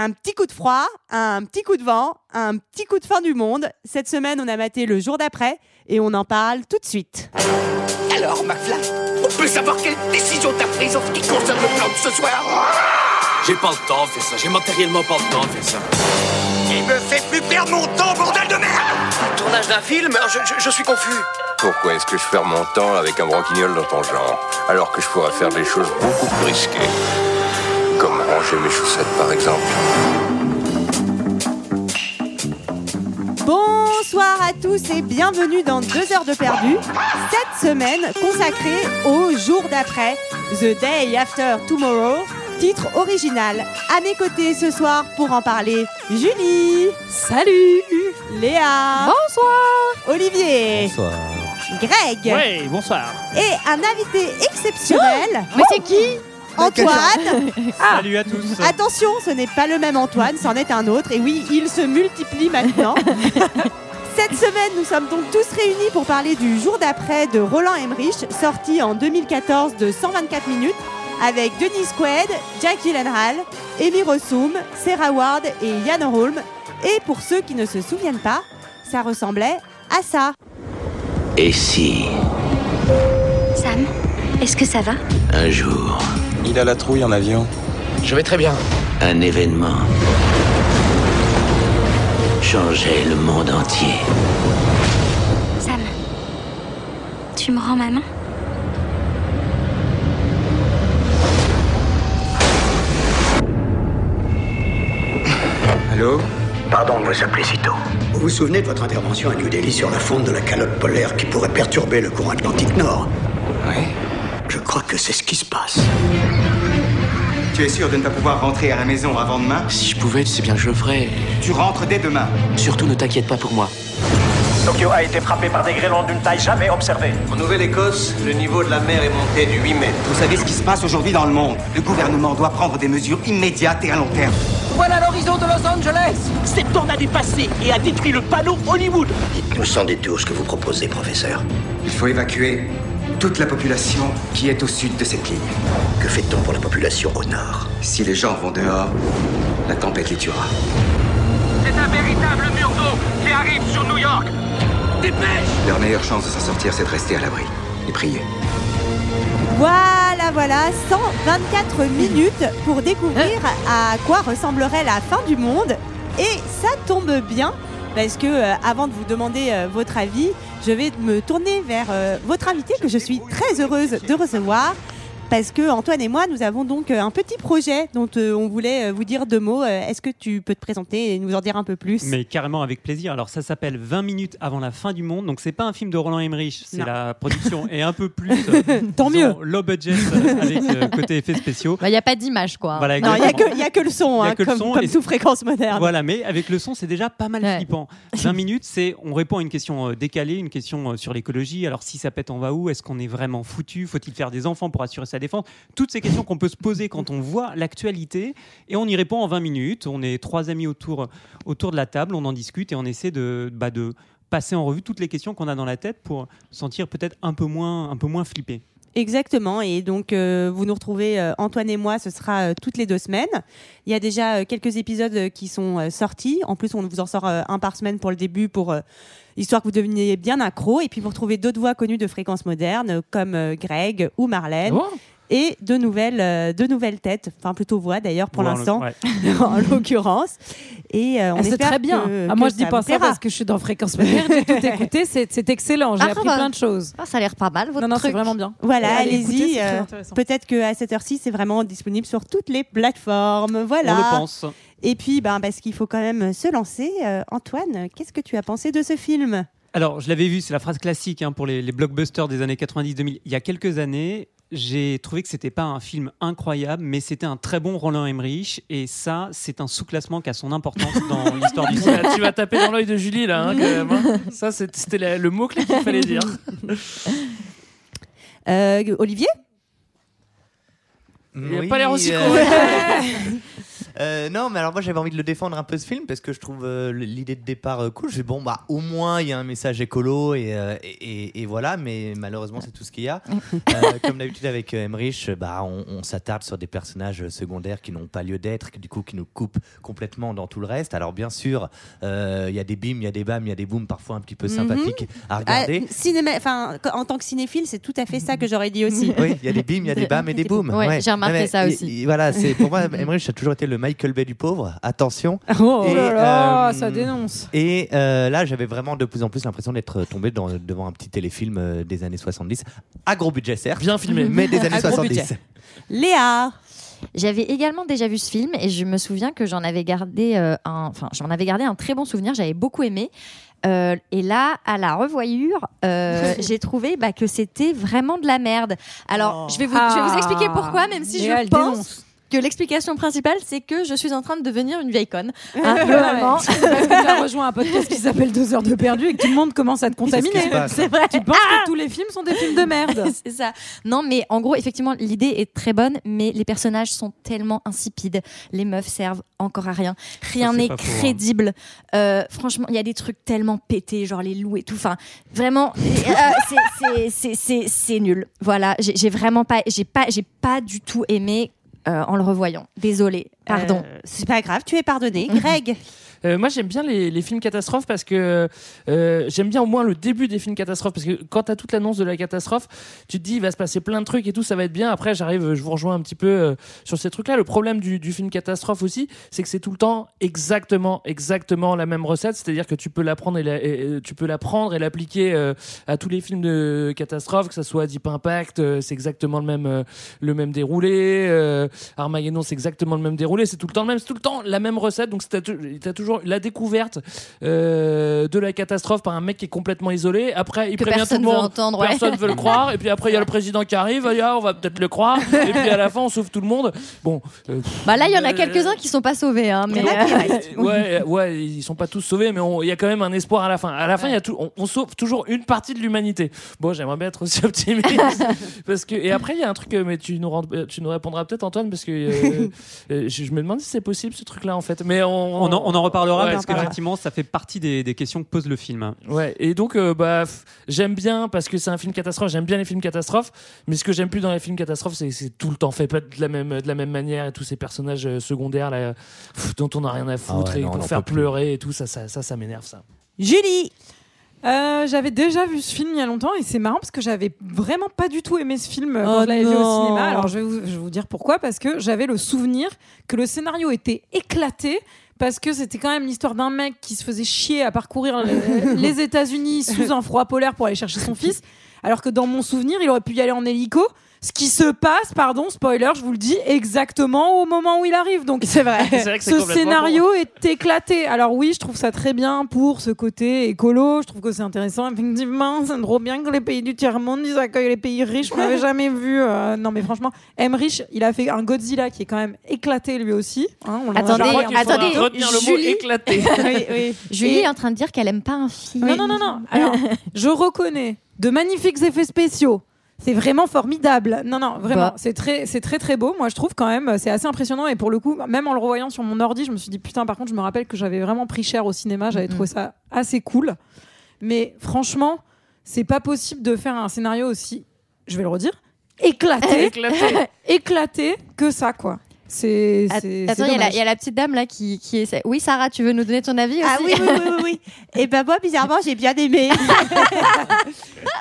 Un petit coup de froid, un petit coup de vent, un petit coup de fin du monde. Cette semaine, on a maté le jour d'après et on en parle tout de suite. Alors, McFly, on peut savoir quelle décision t'as prise en ce qui concerne le plan de ce soir? J'ai pas le temps de faire ça, j'ai matériellement pas le temps de faire ça. Il me fait plus perdre mon temps, bordel de merde Tournage d'un film? Je, je- je suis confus. Pourquoi est-ce que je perds mon temps avec un branquignol dans ton genre, alors que je pourrais faire des choses beaucoup plus risquées? Comme ranger mes chaussettes, par exemple. Bonsoir à tous et bienvenue dans 2 heures de perdu. Cette semaine consacrée au jour d'après, The Day After Tomorrow, titre original. À mes côtés ce soir pour en parler, Julie, Salut Léa, Bonsoir Olivier, Bonsoir. Greg Ouais, bonsoir. et un invité exceptionnel, Mais c'est qui? Antoine. Salut à tous. Attention, ce n'est pas le même Antoine, c'en est un autre. Et oui, il se multiplie maintenant. Cette semaine, nous sommes donc tous réunis pour parler du jour d'après de Roland Emmerich, sorti en 2014 de 124 minutes, avec Denise Quaid, Jack Gyllenhaal, Amy Rossum, Sarah Ward et Yann Holm. Et pour ceux qui ne se souviennent pas, ça ressemblait à ça. Et si, Sam, est-ce que ça va? Un jour, Il a la trouille en avion. je vais très bien, un événement changeait le monde entier Sam, tu me rends ma main? Allô? Pardon de vous appeler si tôt. Vous vous souvenez de votre intervention à New Delhi sur la fonte de la calotte polaire qui pourrait perturber le courant atlantique nord? Oui. Je crois que c'est ce qui se passe. Tu es sûr de ne pas pouvoir rentrer à la maison avant demain? Si je pouvais, c'est bien que je le ferais. Tu rentres dès demain. Surtout ne t'inquiète pas pour moi. Tokyo a été frappé par des grêlons d'une taille jamais observée. En Nouvelle-Écosse, le niveau de la mer est monté de 8 mètres. Vous savez ce qui se passe aujourd'hui dans le monde? Le gouvernement doit prendre des mesures immédiates et à long terme. Voilà l'horizon de Los Angeles Septembre a dépassé et a détruit le panneau Hollywood. Dites-nous sans détour ce que vous proposez, professeur. Il faut évacuer toute la population qui est au sud de cette ligne. Que fait-on pour la population au nord? Si les gens vont dehors, la tempête les tuera. C'est un véritable mur d'eau qui arrive sur New York. Dépêche Leur meilleure chance de s'en sortir, c'est de rester à l'abri et prier. Voilà, voilà, 124 minutes pour découvrir à quoi ressemblerait la fin du monde. Et ça tombe bien parce que euh, avant de vous demander euh, votre avis, je vais me tourner vers euh, votre invité que je suis très heureuse de recevoir. Parce que Antoine et moi, nous avons donc euh, un petit projet dont euh, on voulait euh, vous dire deux mots. Est-ce que tu peux te présenter et nous en dire un peu plus? Mais carrément avec plaisir. Alors ça s'appelle 20 minutes avant la fin du monde. Donc c'est pas un film de Roland Emmerich, c'est la production est un peu plus euh, Tant disons, mieux. low budget avec euh, côté effets spéciaux. Il n'y a pas d'image, quoi. Voilà, Non, il n'y a, a que le son, hein, que le comme, son comme et- sous fréquence moderne. Voilà, mais avec le son, c'est déjà pas mal Ouais. flippant. 20 minutes, c'est on répond à une question euh, décalée, une question euh, sur l'écologie. Alors si ça pète, on va où? Est-ce qu'on est vraiment foutu? Faut-il faire des enfants pour assurer sa défense Toutes ces questions qu'on peut se poser quand on voit l'actualité et on y répond en 20 minutes. On est trois amis autour autour de la table, on en discute et on essaie de bah, de passer en revue toutes les questions qu'on a dans la tête pour sentir peut-être un peu moins un peu moins flippé. Exactement. Et donc, euh, vous nous retrouvez, euh, Antoine et moi, ce sera euh, toutes les deux semaines. Il y a déjà quelques épisodes qui sont sortis. En plus, on vous en sort un par semaine pour le début, pour histoire que vous deveniez bien accro. Et puis, vous retrouvez d'autres voix connues de fréquences modernes, comme euh, Greg ou Marlène. Oh. Et de nouvelles, euh, de nouvelles têtes, enfin plutôt voix d'ailleurs pour l'instant, ouais. en l'occurrence. Et euh, on Ah, c'est très bien. que- Ah, moi, que je dis pas ça parce que je suis dans Fréquence Moderne. J'ai tout écouté. C'est excellent. J'ai Ah, appris bah. plein de choses. Ah, ça a l'air pas mal, votre Non, non, c'est truc. vraiment bien. Voilà, allez-y. euh. Peut-être qu'à cette heure-ci, c'est vraiment disponible sur toutes les plateformes. Voilà. On le pense. Et puis, ben, parce qu'il faut quand même se lancer. euh, Antoine, qu'est-ce que tu as pensé de ce film? Alors, je l'avais vu, c'est la phrase classique hein, pour les, les blockbusters des années 90-2000. Il y a quelques années, j'ai trouvé que c'était pas un film incroyable, mais c'était un très bon Roland Emmerich. Et ça, c'est un sous-classement qui a son importance dans l'histoire du cinéma. tu vas taper dans l'œil de Julie là, hein, quand même. hein. Ça, c'est- c'était la- le mot-clé qu'il fallait dire. Euh, Olivier? Il a pas l'air aussi euh. Euh, non, mais alors moi j'avais envie de le défendre un peu ce film parce que je trouve euh, l'idée de départ euh, cool. Je dis bon bah au moins il y a un message écolo et, et, et- et voilà, mais malheureusement c'est tout ce qu'il y a. Comme d'habitude avec Emmerich, bah on, on s'attarde sur des personnages secondaires qui n'ont pas lieu d'être, qui du coup qui nous coupent complètement dans tout le reste. Alors bien sûr, il y a des bims, il y a des bams, il y a des booms parfois un petit peu Mhm. sympathiques à regarder. Cinéma, en tant que cinéphile, c'est tout à fait ça que j'aurais dit aussi. Oui, il y a des bims, il y a des bams et des booms. Ouais, j'ai remarqué Non, mais ça aussi. il- voilà, c'est pour moi, Emmerich a toujours été le Michael Bay du pauvre. Attention. Oh Et, là là, euh, ça dénonce. Et euh, là, j'avais vraiment de plus en plus l'impression d'être tombé dans- devant un petit téléfilm euh, des années 70, à gros budget certes, bien filmé, mais des années À gros 70. budget. Léa J'avais également déjà vu ce film et je me souviens que j'en avais gardé euh, un, enfin j'en avais gardé un très bon souvenir. J'avais beaucoup aimé. Euh, et là, à la revoyure, euh, j'ai trouvé bah, que c'était vraiment de la merde. Alors, je, vais vous, je vais vous expliquer pourquoi, même si Léa, je pense dénonce. Que l'explication principale, c'est que je suis en train de devenir une vieille conne. Hein, globalement. Ouais. Parce que tu as rejoint un podcast qui s'appelle Deux heures de perdu et que tout le monde commence à te contaminer. C'est vrai. Tu penses que tous les films sont des films de merde. c'est ça. Non, mais en gros, effectivement, l'idée est très bonne, mais les personnages sont tellement insipides. Les meufs servent encore à rien. Rien n'est faux, hein. crédible. Euh, franchement, il y a des trucs tellement pétés, genre les loups et tout. Enfin, vraiment, euh, c'est- c'est- c'est- c'est c'est nul. Voilà, j'ai vraiment pas, j'ai pas, j'ai pas du tout aimé en le revoyant. Désolée. Pardon. Euh, c'est pas grave, tu es pardonné. Greg Euh, moi, j'aime bien les, films catastrophes parce que euh, j'aime bien au moins le début des films catastrophes parce que quand t'as toute l'annonce de la catastrophe, tu te dis il va se passer plein de trucs et tout, ça va être bien. Après, j'arrive, je vous rejoins un petit peu euh, sur ces trucs-là. Le problème du, film catastrophe aussi, c'est que c'est tout le temps exactement, exactement la même recette. C'est-à-dire que tu peux la prendre et, la- et- tu peux la prendre et l'appliquer à tous les films de catastrophe, que ça soit Deep Impact, c'est exactement le même, le même déroulé. Armageddon, c'est exactement le même déroulé. C'est tout le temps le même, c'est tout le temps la même recette. Donc t'as tou- t'as toujours la découverte euh, de la catastrophe par un mec qui est complètement isolé. Après, il Que prévient tout personne le veut monde. entendre, ouais. Personne veut le croire. Et puis après, il y a le président qui arrive. Ah, on va peut-être le croire. Et puis à la fin, on sauve tout le monde. Bon. euh, Bah là, il y en a euh, quelques-uns qui sont pas sauvés, hein, mais. Ouais, ouais, ils sont pas tous sauvés, mais il y a quand même un espoir à la fin. À la fin, il y a tout, on, on sauve toujours une partie de l'humanité. Bon, j'aimerais bien être aussi optimiste, parce que et après il y a un truc, mais tu nous, rend- tu nous répondras peut-être Antoine, parce que euh, je, je me demande si c'est possible ce truc-là en fait. Mais on, On en, on en reparlera Ouais, parce qu'effectivement, ça fait partie des, des questions que pose le film. Ouais, et donc euh, bah j'aime bien parce que c'est un film catastrophe, j'aime bien les films catastrophes, mais ce que j'aime plus dans les films catastrophes, c'est que c'est tout le temps fait pas de la même de la même manière et tous ces personnages euh, secondaires là pff, dont on a rien à foutre Ah ouais, et non, on pour faire plus. pleurer et tout ça ça ça, ça m'énerve ça. Julie Euh, j'avais déjà vu ce film il y a longtemps et c'est marrant parce que j'avais vraiment pas du tout aimé ce film quand Oh je l'avais vu au cinéma. Alors je vais, vous, je vais vous dire pourquoi. Parce que j'avais le souvenir que le scénario était éclaté. Parce que c'était quand même l'histoire d'un mec qui se faisait chier à parcourir les, États-Unis sous un froid polaire pour aller chercher son fils. Alors que dans mon souvenir, il aurait pu y aller en hélico. Ce qui se passe, pardon, spoiler, je vous le dis, exactement au moment où il arrive. Donc C'est vrai. Que ce scénario est éclaté. Alors oui, je trouve ça très bien pour ce côté écolo. Je trouve que c'est intéressant. Effectivement, c'est trop bien que les pays du tiers-monde ils accueillent les pays riches. On l'avait jamais vu. euh, non mais franchement, Emmerich, il a fait un Godzilla qui est quand même éclaté lui aussi. hein, on Attendez, attendez, retenir le mot Julie- éclaté. oui, oui. Julie Et- est en train de dire qu'elle aime pas un film. Non, non, non, non. Alors, je reconnais de magnifiques effets spéciaux. C'est vraiment formidable. Non, non, vraiment. Bah. C'est très, c'est très, très beau. Moi, je trouve quand même, c'est assez impressionnant. Et pour le coup, même en le revoyant sur mon ordi, je me suis dit, putain, par contre, je me rappelle que j'avais vraiment pris cher au cinéma. J'avais trouvé ça assez cool. Mais franchement, c'est pas possible de faire un scénario aussi, je vais le redire, éclaté, éclaté. éclaté que ça, quoi. C'est, Att- c'est, c'est Attends, il y, a la- dommage. il y a la petite dame là qui, qui essaie. Oui, Sarah, tu veux nous donner ton avis aussi Ah oui, oui, oui, oui, oui. Et ben moi, bizarrement, j'ai bien aimé.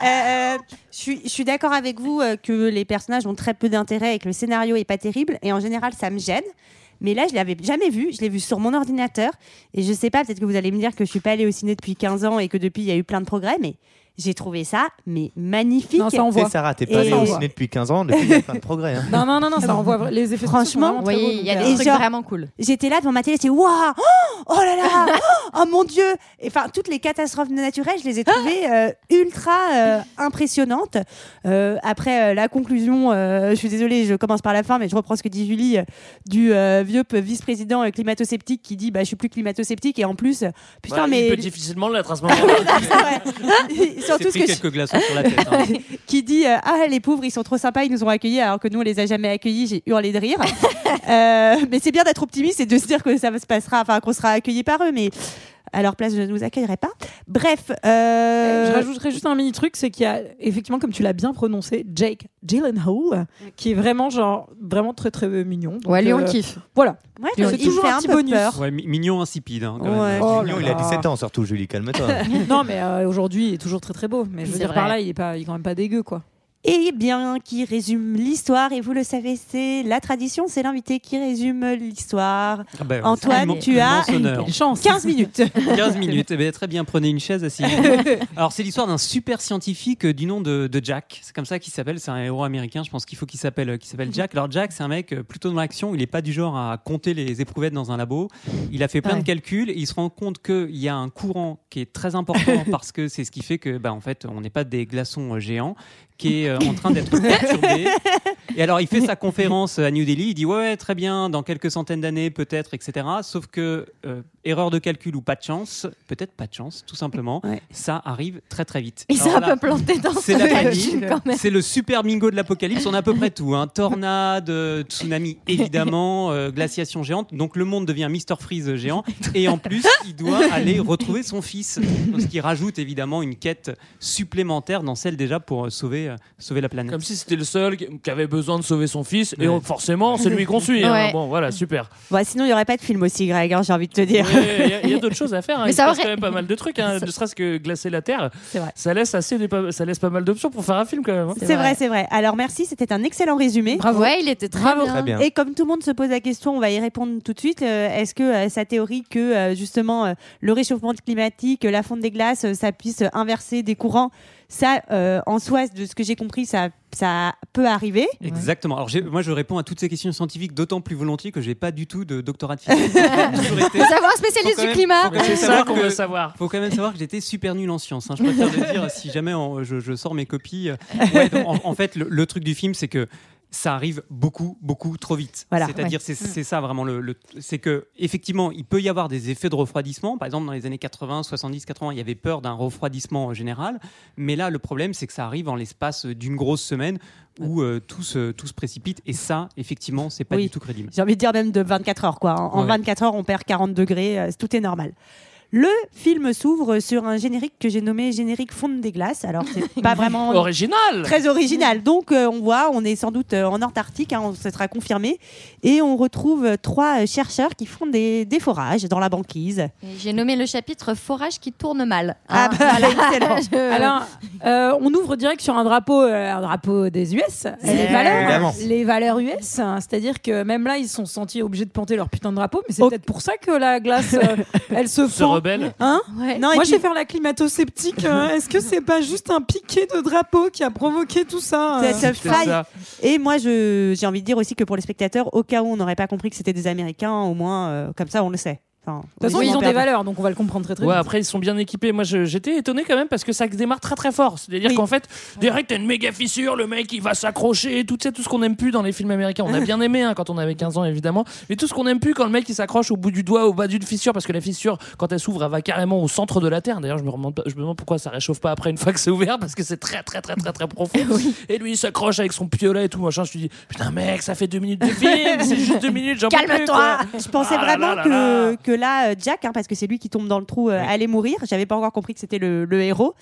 Euh, je suis, je suis d'accord avec vous euh, que les personnages ont très peu d'intérêt et que le scénario est pas terrible. Et en général, ça me gêne. Mais là, je l'avais jamais vu. Je l'ai vu sur mon ordinateur. Et je sais pas, peut-être que vous allez me dire que je suis pas allée au ciné depuis 15 ans et que depuis, il y a eu plein de progrès. Mais j'ai trouvé ça mais magnifique. Non, ça, on voit. Sarah, t'es pas allée on au ciné depuis 15 ans, depuis il y a plein de progrès. hein. Non, non, non, non, ça envoie vra- les effets Franchement, Oui, il y a des euh, trucs genre- vraiment cool. J'étais là devant ma télé, j'étais waouh, oh, oh là là, oh, mon dieu. Et Enfin, toutes les catastrophes naturelles, je les ai trouvées euh, ultra euh, impressionnantes. Euh, après euh, la conclusion, euh, je suis désolée, je commence par la fin, mais je reprends ce que dit Julie euh, du euh, vieux vice-président euh, climato-sceptique qui dit bah je suis plus climato-sceptique et en plus, putain Bah, mais Il peut difficilement l'être à ce moment-là. Surtout ce pris que je- quelques glaçons sur la tête. hein. qui dit euh, ah les pauvres ils sont trop sympas ils nous ont accueillis alors que nous on les a jamais accueillis j'ai hurlé de rire Euh, mais c'est bien d'être optimiste et de se dire que ça se passera enfin qu'on sera accueillis par eux mais à leur place je ne vous accueillerai pas bref euh, Je rajouterais juste un mini truc, c'est qu'il y a effectivement, comme tu l'as bien prononcé, Jake Gyllenhaal, qui est vraiment genre vraiment très très mignon. Donc, Ouais, lui, on euh, le kiffe. Voilà. Ouais, c'est il toujours fait un un petit peu bonus. peur. Ouais, mi- mignon insipide. hein, quand Ouais. même. Oh Mignon, là il a là. 17 ans surtout, Julie, calme-toi. non, mais euh, aujourd'hui, il est toujours très très beau. Mais je veux dire, vrai. par là, il est pas, il est quand même pas dégueu, quoi. Et bien qui résume l'histoire et vous le savez c'est la tradition c'est l'invité qui résume l'histoire Ah bah, Antoine tu as chance. 15 minutes 15 minutes. Eh ben, très bien, prenez une chaise assise. Alors, c'est l'histoire d'un super scientifique euh, du nom de, de Jack. C'est comme ça qu'il s'appelle. C'est un héros américain. Je pense qu'il faut qu'il s'appelle euh, qu'il s'appelle Jack. Alors, Jack, c'est un mec euh, plutôt dans l'action. Il n'est pas du genre à compter les éprouvettes dans un labo. Il a fait plein Ouais. de calculs et il se rend compte qu'il y a un courant qui est très important parce que c'est ce qui fait que, bah, en fait, on n'est pas des glaçons géants qui est euh, en train d'être perturbé. Et alors, il fait sa conférence à New Delhi. Il dit ouais, ouais, très bien, dans quelques centaines d'années, peut-être, etc. Sauf que euh, erreur de calcul ou pas de chance, peut-être pas de chance, tout simplement. Ouais. Ça arrive très très vite. Il s'est un peu planté dans c'est. C'est le super bingo de l'apocalypse. On a à peu près tout. Hein. Tornade, euh, tsunami, évidemment, euh, glaciation géante. Donc le monde devient Mr. Freeze géant. Et en plus, il doit aller retrouver son fils. Ce qui rajoute évidemment une quête supplémentaire dans celle déjà pour euh, sauver, euh, sauver la planète. Comme si c'était le seul qui avait besoin de sauver son fils. Et on- forcément, c'est lui qu'on suit. hein. Ouais. Bon, voilà, super. Bon, sinon il y aurait pas de film aussi Greg hein, j'ai envie de te dire Il y a- il y a, d'autres choses à faire. hein. Mais Il se ça passe aurait- quand même pas mal de trucs. hein. Ne serait-ce que glacer la Terre, C'est vrai. ça laisse assez, des pa- ça laisse pas mal d'options pour faire un film quand même. hein. C'est vrai, c'est vrai. Alors merci, c'était un excellent résumé. Bravo. Ouais, il était très Bravo. bien. Très bien. Et comme tout le monde se pose la question, on va y répondre tout de suite. Euh, Est-ce que euh, sa théorie que euh, justement euh, le réchauffement climatique, euh, la fonte des glaces, euh, ça puisse inverser des courants, ça, euh, en soi, de ce que j'ai compris, ça, ça peut arriver. Exactement. Alors moi je réponds à toutes ces questions scientifiques d'autant plus volontiers que j'ai pas du tout de doctorat de physique. J'ai toujours été- Faut savoir un spécialiste Faut quand du climat. faut quand même C'est ça savoir qu'on que- veut savoir. Faut quand même savoir que j'étais super nul en sciences. hein. Je préfère le dire si jamais on- je, je sors mes copies. Ouais, donc, en, en fait, le, le truc du film, c'est que ça arrive beaucoup, beaucoup trop vite. Voilà, C'est-à-dire, ouais. c'est c'est ça vraiment le, le- c'est que effectivement, il peut y avoir des effets de refroidissement. Par exemple, dans les années 80, 70, 80, il y avait peur d'un refroidissement général. Mais là, le problème, c'est que ça arrive en l'espace d'une grosse semaine où euh, tout, se, tout se précipite. Et ça, effectivement, c'est pas Oui. du tout crédible. J'ai envie de dire même de 24 heures, quoi. En, en Ouais. 24 heures, on perd 40 degrés, euh, tout est normal. Le film s'ouvre sur un générique que j'ai nommé générique fonte des glaces. Alors, c'est pas vraiment Original très original. Donc, euh, on voit, on est sans doute euh, en Antarctique, hein, on- ça sera confirmé. Et on retrouve euh, trois chercheurs qui font des, des forages dans la banquise. J'ai nommé le chapitre Forage qui tourne mal. Ah Hein, bah, voilà. excellent. Je- Alors, euh, on ouvre direct sur un drapeau, euh, un drapeau des US. Les Évidemment. valeurs, les valeurs US. hein. C'est-à-dire que même là, ils se sont sentis obligés de planter leur putain de drapeau. Mais c'est peut-être pour ça que la glace, euh, elle se Se fend. Rebelle. Hein Ouais. Non, Moi, puis- je vais faire la climato-sceptique. hein. Est-ce que c'est pas juste un piqué de drapeau qui a provoqué tout ça euh cette C'est faille. ça. Et moi, je- j'ai envie de dire aussi que pour les spectateurs, au cas où on n'aurait pas compris que c'était des Américains, au moins, euh, comme ça, on le sait. Enfin, De toute façon, ils ont des valeurs, donc on va le comprendre très très Ouais, vite. après ils sont bien équipés. Moi j'étais étonné quand même parce que ça démarre très très fort. C'est-à-dire Oui. qu'en fait, direct t'as une méga fissure, le mec il va s'accrocher, tout, tu sais, tout ce qu'on aime plus dans les films américains. On a bien aimé hein, quand on avait 15 ans évidemment, mais tout ce qu'on aime plus quand le mec il s'accroche au bout du doigt, au bas d'une fissure, parce que la fissure quand elle s'ouvre elle va carrément au centre de la Terre. D'ailleurs je me demande, pas- je me demande pourquoi ça réchauffe pas après une fois que c'est ouvert parce que c'est très très très très très profond. Et lui il s'accroche avec son piolet et tout machin. Je me dis putain mec ça fait deux minutes de film, c'est juste deux minutes. Calme-toi. Je pensais Ah là vraiment là là que, là. que là, euh, Jack, hein, parce que c'est lui qui tombe dans le trou, euh, allait mourir. J'avais pas encore compris que c'était le, le héros.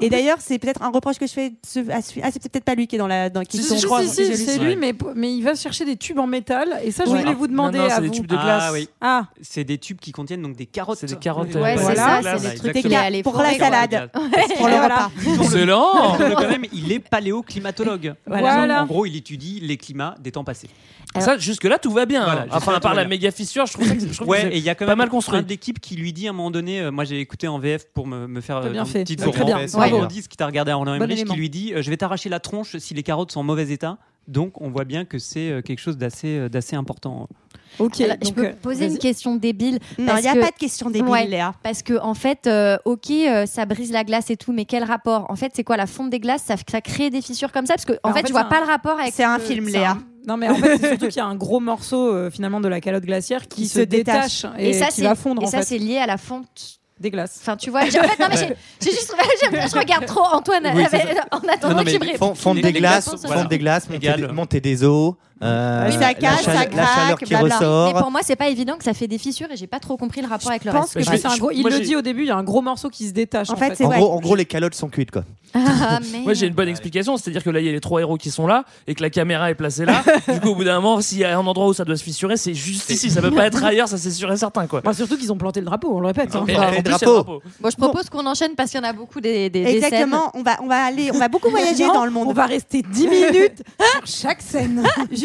Et d'ailleurs, c'est peut-être un reproche que je fais ce- à ce- Ah, c'est peut-être pas lui qui est dans la. Dans, qui Si, tombe. si, c'est lui, mais, mais il va chercher des tubes en métal. Et ça, je Ouais. voulais vous demander Non, non, à c'est des vous. tubes de glace. Ah oui. Ah, C'est des tubes qui contiennent donc des carottes. C'est des carottes. Ouais, euh, c'est voilà. ça, Voilà, c'est les trucs Pour la salade. Pour le repas. Excellent. Quand même, il est paléoclimatologue. Voilà. En gros, il étudie les climats des temps passés. Ça, jusque-là, tout va bien. Voilà, hein. enfin, à part la bien. méga fissure, je trouve que je trouve que Ouais, c'est et il y a quand pas même mal construit. un de l'équipe qui lui dit à un moment donné, euh, moi j'ai écouté en VF pour me, me faire euh, bien une fait. Hess, Bravo. Laurent Dix qui t'a regardé Emmerich, élément. qui lui dit euh, je vais t'arracher la tronche si les carottes sont en mauvais état. Donc on voit bien que c'est euh, quelque chose d'assez euh, d'assez important. ok. Alors, je peux euh, poser une question débile. Il n'y a que- pas de question débile, Ouais. Léa. Parce que en fait, euh, ok, euh, ça brise la glace et tout, mais quel rapport? En fait, c'est quoi la fonte des glaces ça, ça crée des fissures comme ça? Parce que en en fait, fait, je vois pas un- le rapport avec. C'est un film, Léa. un- Non, mais en fait, c'est surtout qu'il y a un gros morceau euh, finalement de la calotte glaciaire qui, Qui se, se détache, détache. et, Et ça, qui c'est va fondre. et en ça, c'est lié à la fonte Des glaces. Enfin, tu vois, j'ai- en fait, non, mais j'ai j'ai juste. j'aime- Je regarde trop Antoine Oui, en attendant Non, non, mais qu'il me réponde. Les- des glaces, voilà. des glaces, monter Égal. des, os. Euh, Oui, ça la casse, chaleur- ça La chaleur craque, qui blabla. ressort. Mais pour moi, c'est pas évident que ça fait des fissures et j'ai pas trop compris le rapport avec le pense reste. que Bah, je- c'est un gros- il moi, le dit au début, il y a un gros morceau qui se détache. En En, fait, fait, c'est En vrai. gros, en gros, les calottes sont cuites quoi. Ah, mais... Moi j'ai une bonne explication, c'est-à-dire que là il y a les trois héros qui sont là et que la caméra est placée là. du coup au bout d'un moment, s'il y a un endroit où ça doit se fissurer, c'est juste ici, ça peut pas être ailleurs, ça c'est sûr et certain quoi. Bah, surtout qu'ils ont planté le drapeau, on le répète. hein. Les plus, drapeau. Bon, je propose qu'on enchaîne parce qu'il y en a beaucoup des, Exactement, on va, on va aller, on va beaucoup voyager dans le monde. On va rester 10 minutes sur chaque scène.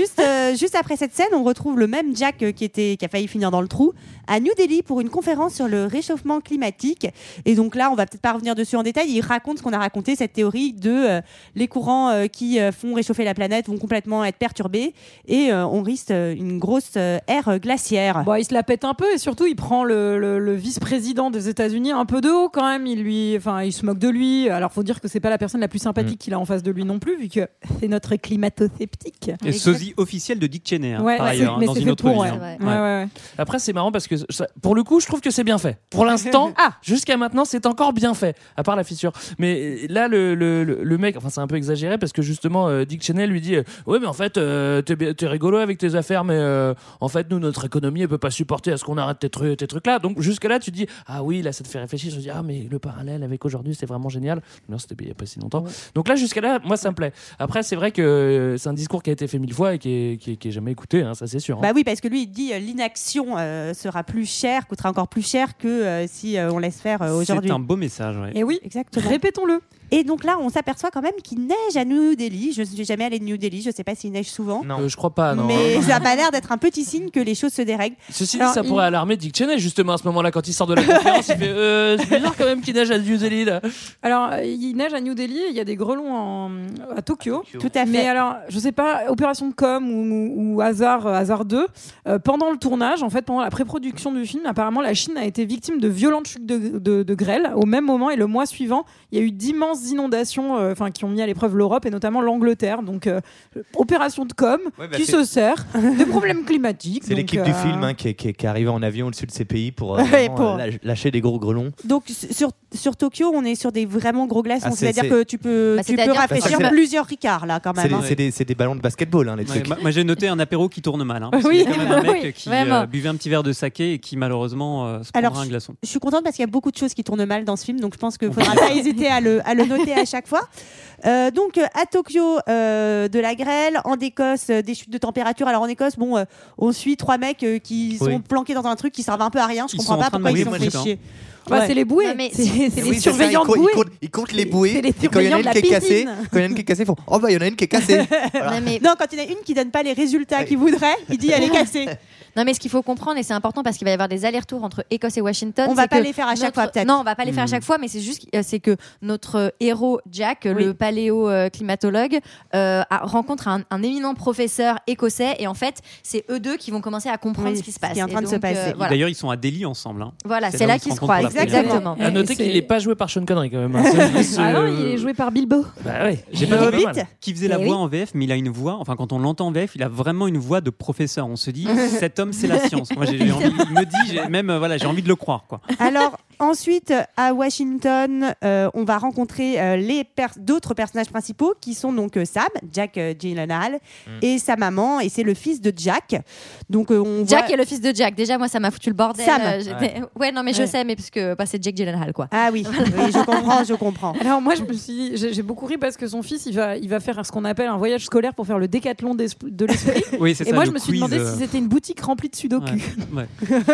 Juste, euh, juste après cette scène, on retrouve le même Jack euh, qui, était, qui a failli finir dans le trou à New Delhi pour une conférence sur le réchauffement climatique. Et donc là, on va peut-être pas revenir dessus en détail. Il raconte ce qu'on a raconté, cette théorie de euh, les courants euh, qui euh, font réchauffer la planète vont complètement être perturbés et euh, on risque euh, une grosse euh, ère glaciaire. Bon, il se la pète un peu et surtout il prend le, le- le vice-président des États-Unis un peu de haut quand même. Il lui, enfin, il se moque de lui. Alors faut dire que c'est pas la personne la plus Mm. sympathique qu'il a en face de lui non plus, vu que c'est notre climato-sceptique. Et sosie officiel de Dick Cheney, hein, Ouais, par ailleurs, c'est- hein, dans c'est une fait autre pour, vie. ouais. hein. Ouais, ouais, ouais. Après c'est marrant parce que ça- pour le coup je trouve que c'est bien fait. Pour l'instant, Ah. jusqu'à maintenant c'est encore bien fait, à part la fissure. Mais là le, le, le- le mec, enfin c'est un peu exagéré parce que justement euh, Dick Cheney lui dit euh, ouais mais en fait euh, t'es rigolo avec tes affaires mais euh, en fait nous notre économie elle peut pas supporter à ce qu'on arrête tes, trucs tes trucs là. Donc jusque là tu dis ah oui là ça te fait réfléchir. Je dis ah mais le parallèle avec aujourd'hui c'est vraiment génial. Non c'était il y a pas si longtemps. Donc là jusqu'à là moi ça me plaît. Après c'est vrai que euh, c'est un discours qui a été fait mille fois et qui est, qui est, qui est jamais écouté hein, ça c'est sûr. hein. Bah oui, parce que lui, il dit euh, l'inaction euh, sera plus chère, coûtera encore plus cher que euh, si euh, on laisse faire euh, aujourd'hui. C'est un beau message. ouais. Et oui, Exactement. répétons-le. Et donc là, on s'aperçoit quand même qu'il neige à New Delhi. Je ne suis jamais allée de New Delhi, je ne sais pas s'il neige souvent. Non. Euh, je crois pas non. Mais ça a pas l'air d'être un petit signe que les choses se dérèglent. Ceci dit, Alors, ça il- pourrait alarmer Dick Cheney justement à ce moment-là quand il sort de la conférence. il fait euh, c'est bizarre quand même qu'il neige à New Delhi là. Alors, euh, il neige à New Delhi, il y a des grelons en- à Tokyo. Tout à fait. Mais alors, je sais pas, opération de com ou, ou hasard, euh, hasard 2, euh, pendant le tournage, en fait, pendant la pré-production du film, apparemment, la Chine a été victime de violentes chutes de, de- de grêle. Au même moment, et le mois suivant, il y a eu d'immenses inondations euh, enfin, qui ont mis à l'épreuve l'Europe et notamment l'Angleterre. Donc, euh, opération de com Ouais, bah, qui se sert des problèmes climatiques. C'est l'équipe euh, du film hein, qui, est, qui est- qui est arrivée en avion au-dessus de ces pays pour, euh, vraiment, euh, lâcher des gros grelons. Donc sur, sur Tokyo, on est sur des vraiment gros glaçons. Ah, c'est- C'est-à-dire c'est- que tu peux, Bah, tu peux c'est-à-dire- rafraîchir plusieurs ricards là quand C'est même. des, hein. c'est des- c'est des ballons de basketball, hein, les Ouais, trucs. moi, j'ai noté un apéro qui tourne mal. hein, parce Oui. qu'il y a quand même un mec Oui, qui euh, buvait un petit verre de saké et qui malheureusement euh, se prendra un glaçon. Je suis contente parce qu'il y a beaucoup de choses qui tournent mal dans ce film, donc je pense qu'il ne faudra pas hésiter à le, à le noter à chaque fois. Euh, donc euh, à Tokyo, euh, de la grêle, en Écosse, euh, des chutes de température. Alors en Écosse, bon, euh, on suit trois mecs euh, qui Oui. sont planqués dans un truc qui servent un peu à rien. Je Ils comprends pas pourquoi ils sont fait chier. bah, Ouais. c'est les bouées. C'est Oui, les surveillants ils, de bouées. comptent, ils comptent les bouées. Les et quand il y en a une qui est cassée, quand il y en a une qui est cassée, ils font Oh bah il y en a une qui est cassée. Voilà. Non, mais Non, quand il y en a une qui donne pas les résultats qu'il voudrait, il dit elle est cassée. Non, mais ce qu'il faut comprendre, et c'est important parce qu'il va y avoir des allers-retours entre Écosse et Washington. On va pas les faire à chaque notre- fois, peut-être. Non, on va pas les faire à Hmm. chaque fois, mais c'est juste euh, c'est que notre euh, héros Jack, Oui. le paléo-climatologue, euh, a- rencontre un, un éminent professeur écossais, et en fait, c'est eux deux qui vont commencer à comprendre Oui, ce qui se ce passe. qui est en train de se euh, passer. voilà, D'ailleurs, ils sont à Delhi ensemble. hein. Voilà, C'est là qu'ils se première Exactement. À noter qu'il n'est pas joué par Sean Connery quand même. hein. C'est- Ah non, il est joué par Bilbo. Bah ouais, j'ai pas mal. Qui faisait la voix en VF, mais il a une voix, enfin quand on l'entend en VF, il a vraiment une voix de professeur. On se dit, cet homme, c'est la science. Moi, j'ai envie, me dit, j'ai- même, euh, voilà, j'ai envie de le croire. Quoi. Alors ensuite, à Washington, euh, on va rencontrer euh, les pers- d'autres personnages principaux qui sont donc euh, Sam, Jack euh, Gyllenhaal, et sa maman, et c'est le fils de Jack. Donc euh, on Jack voit... est le fils de Jack. Déjà, moi, ça m'a foutu le bordel. Sam. Euh, ouais. non, mais je Ouais. sais, mais parce que bah, c'est Jack Gyllenhaal, quoi. Ah oui, oui, je comprends, je comprends. Alors moi je me suis dit, j'ai j'ai beaucoup ri parce que son fils il va il va faire ce qu'on appelle un voyage scolaire pour faire le décathlon de l'esprit. Oui, c'est Et ça. moi le je me suis quiz, demandé si c'était une boutique remplie de sudoku. ouais,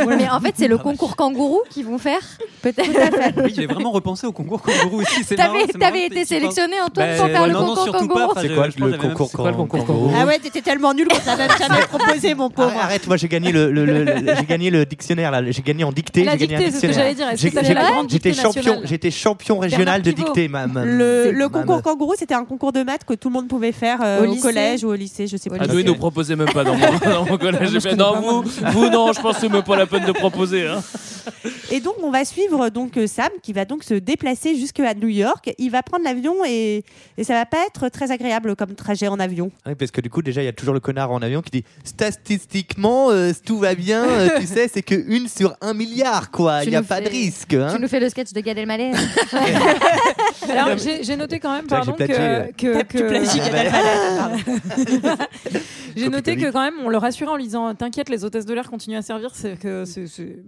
ouais. Mais en fait, c'est le concours kangourou qu'ils vont faire, peut-être. Oui, j'ai vraiment repensé au concours kangourou aussi. c'est T'avais été sélectionné, Antoine, Bah, pour faire le non, non, concours surtout pas. kangourou Enfin, C'est quoi je le même- concours C'est quoi le concours kangourou Ah ouais, t'étais tellement nul qu'on t'a même jamais proposé, mon pauvre. Arrête, arrête, moi j'ai gagné le, le- le- le- j'ai gagné le dictionnaire là, j'ai gagné en dictée. La j'ai gagné un dictée, c'est ce que dictionnaire. j'allais dire. Est-ce J'ai- que t'as j'ai- fait la grande J'étais champion, j'étais champion régional de dictée, ma- Le, concours kangourou, c'était un concours de maths que tout le monde pouvait faire euh, Au collège ou au lycée, je sais pas. Ah, nous, ils nous proposaient même pas dans mon, collège. Non, vous, vous, non, je pense que c'est même pas la peine de proposer. hein. Et donc, on va suivre donc euh, Sam qui va donc se déplacer jusqu'à New York. Il va prendre l'avion et, et ça va pas être très agréable comme trajet en avion. Oui, parce que du coup, déjà, il y a toujours le connard en avion qui dit statistiquement, euh, tout va bien, euh, tu sais, c'est que une sur un milliard, quoi. Il n'y a pas de risque. hein. Tu nous fais le sketch de Gad Elmaleh. Alors, j'ai noté quand même, pardon, que, que, T'as- tu plagies Gad Elmaleh, j'ai noté que quand même, on le rassurait en lisant T'inquiète, les hôtesses de l'air continuent à servir. C'est que,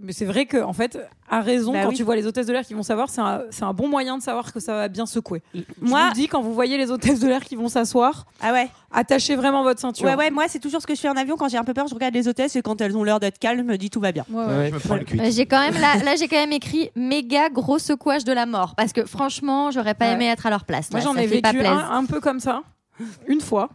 mais c'est vrai que, en fait, à raison, Bah quand oui. tu vois les hôtesses de l'air qui vont savoir, c'est un, c'est un bon moyen de savoir que ça va bien secouer. Moi, Moi- je vous dis, quand vous voyez les hôtesses de l'air qui vont s'asseoir, Ah ouais. attachez vraiment votre ceinture. Ouais, ouais, moi, c'est toujours ce que je fais en avion quand j'ai un peu peur. Je regarde les hôtesses et quand elles ont l'air d'être calmes, je me dis tout va bien. Ouais, ouais. Ouais. Euh, J'ai quand même là, là j'ai quand même écrit méga gros secouage de la mort parce que franchement j'aurais pas Ouais. aimé être à leur place. Moi, j'en ai vécu plaise. un, un peu comme ça, une fois.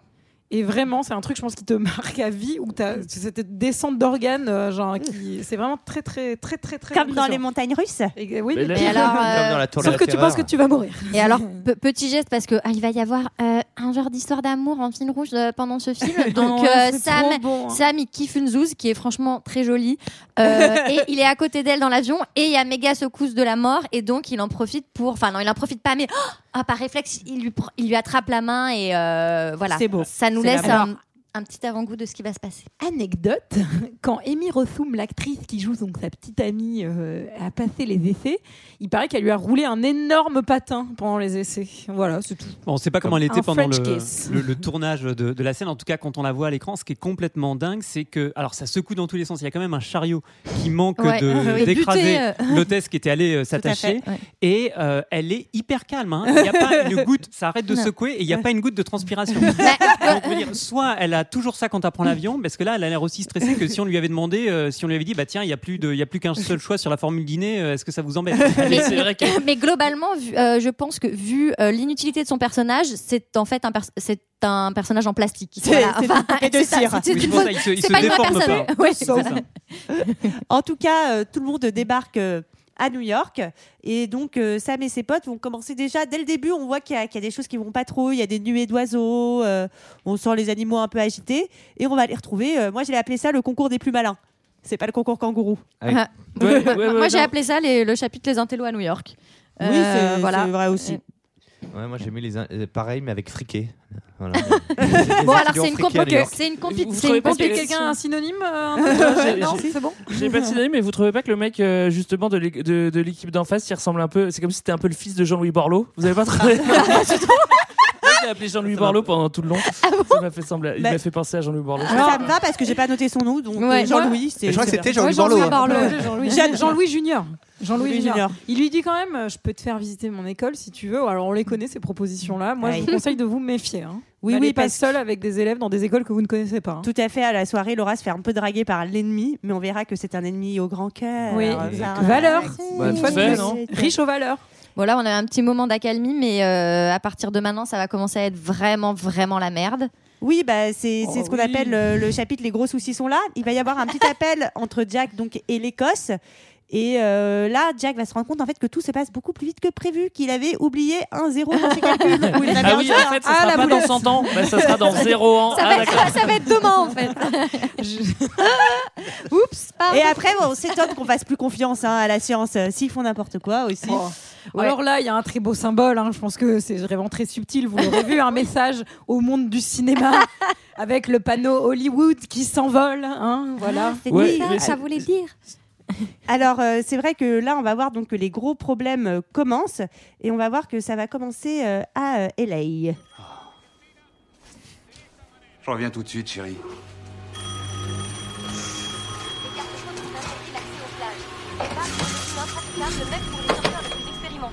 Et vraiment, c'est un truc, je pense, qui te marque à vie, où t'as cette descente d'organes, euh, genre, qui, c'est vraiment très, très, très, très, très. Comme dans les montagnes russes. Et, oui, Mais là- Et alors, Comme euh, dans la tour sauf la que tu penses que tu vas mourir. Et alors, pe- petit geste parce que ah, il va y avoir euh, un genre d'histoire d'amour en fil rouge euh, pendant ce film. Donc euh, Sam, bon, hein. Sam, il kiffe une zouze qui est franchement très jolie. Euh, et il est à côté d'elle dans l'avion et il y a méga secousse de la mort et donc il en profite pour, enfin non, il en profite pas, mais oh, ah, par réflexe, il lui, il lui attrape la main et euh, voilà. C'est beau. Ça nous laisse la un, un petit avant-goût de ce qui va se passer. Anecdote, quand Amy Rossum, l'actrice qui joue donc sa petite amie, euh, a passé les essais, il paraît qu'elle lui a roulé un énorme patin pendant les essais. Voilà, c'est tout. Bon, on ne sait pas comment elle Un était pendant le, kiss. le- le tournage de, de la scène. En tout cas, quand on la voit à l'écran, ce qui est complètement dingue, c'est que, alors ça secoue dans tous les sens. Il y a quand même un chariot qui manque Ouais. d'écraser euh. l'hôtesse qui était allée euh, s'attacher. Ouais. Et euh, elle est hyper calme. hein. Il n'y a pas une goutte, ça arrête de Non. secouer et il n'y a pas une goutte de transpiration. Bah, Donc, je veux dire, soit elle a toujours ça quand elle prend l'avion, parce que là, elle a l'air aussi stressée que si on lui avait demandé, euh, si on lui avait dit, bah tiens, il n'y a plus de, il y a plus qu'un seul choix sur la formule dîner, euh, est-ce que ça vous embête? Mais, c'est vrai que- mais globalement, vu- euh, je pense que vu euh, l'inutilité de son personnage, c'est en fait un, pers- c'est un personnage en plastique. C'est- Voilà. c'est une poupée de ça, cire. c'est Oui, une c'est pour fausse- ça, il se, il c'est se pas une vraie déforme personne. pas. Ouais, C'est c'est ça. ça. En tout cas, euh, tout le monde débarque euh, à New York et donc euh, Sam et ses potes vont commencer déjà dès le début. On voit qu'il y, a- qu'il y a des choses qui vont pas trop. Il y a des nuées d'oiseaux. euh, on sent les animaux un peu agités et on va les retrouver. euh, moi, j'ai appelé ça le concours des plus malins. C'est pas le concours kangourou. Ouais. Ah. Ouais, ouais, ouais, Moi, j'ai appelé ça les- le chapitre Les Intellos à New York. oui, Euh, c'est voilà. c'est vrai aussi. Ouais, moi j'ai mis les in- euh, pareil, mais avec friqué. Voilà. Bon, alors c'est une, York. c'est une, compi- Vous c'est trouvez une pas que- Quelqu'un un synonyme euh, J'ai- Non, j'ai- c'est bon. J'ai pas de synonyme, mais vous trouvez pas que le mec, euh, justement, de l'é- de de l'équipe d'en face, il ressemble un peu. C'est comme si c'était un peu le fils de Jean-Louis Borloo. Vous avez pas trouvé J'ai appelé Jean-Louis Borloo pendant tout le long. Ça m'a fait sembler. Il Bah- m'a fait penser à Jean-Louis Borloo. ça me va parce que j'ai pas noté son nom, donc Ouais. euh, Jean-Louis. c'est- Je crois que c'était. Jean-Louis Borloo. hein. Jean-Louis Junior. Jean-Louis Junior. Junior. Il lui dit quand même, euh, je peux te faire visiter mon école si tu veux. Alors on les connaît ces propositions-là. Moi, je vous conseille de vous méfier. Hein. Oui, oui, pas seul avec des élèves dans des écoles que vous ne connaissez pas. hein. Tout à fait, à la soirée, Laura se fait un peu draguer par l'ennemi, mais on verra que c'est un ennemi au grand cœur. Oui, valeur. Bah, Une fois vite de fait, plus. non Riche aux valeurs. Bon, là, on a un petit moment d'accalmie, mais euh, à partir de maintenant, ça va commencer à être vraiment, vraiment la merde. Oui, bah, c'est c'est Oh ce qu'on oui. appelle euh, le chapitre Les gros soucis sont là. Il va y avoir un petit appel entre Jack donc, et l'Écosse. Et euh, là, Jack va se rendre compte en fait que tout se passe beaucoup plus vite que prévu, qu'il avait oublié un zéro dans ses calculs. Il avait Ah oui, en fait, ça Ah, sera pas boulette. dans 100 ans, bah, ça sera dans 0 ans. Ça, Ah, va, être, ça va être demain, en fait. Oups, pardon. Et après, bon, on s'étonne qu'on fasse plus confiance hein, à la science euh, s'ils font n'importe quoi aussi. Oh. Ouais. Alors là, il y a un très beau symbole. hein. Je pense que c'est vraiment très subtil. Vous l'aurez vu, un message au monde du cinéma avec le panneau Hollywood qui s'envole. Hein, voilà. Ah, c'est Ouais, ça, mais ça c'est- voulait dire. Alors, euh, c'est vrai que là, on va voir donc que les gros problèmes euh, commencent et on va voir que ça va commencer euh, à euh, LA. Je reviens tout de suite, chérie.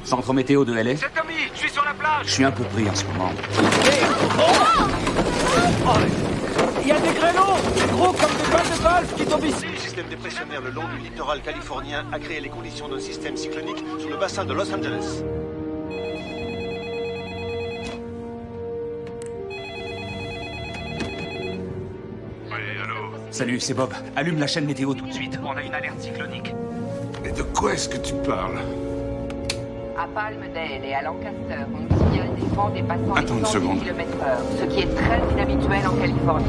Centre météo de LA. C'est Tommy, je suis sur la plage. Je suis un peu pris en ce moment. Il y a des grelots, gros comme des balles de golf qui tombent ici. Le système dépressionnaire le long du littoral californien a créé les conditions d'un système cyclonique sur le bassin de Los Angeles. Salut, c'est Bob. Allume la chaîne météo tout de suite. On a une alerte cyclonique. Mais de quoi est-ce que tu parles À Palmdale et à Lancaster, on nous signale des vents dépassant Attends les 110 seconde. km/h, ce qui est très inhabituel en Californie.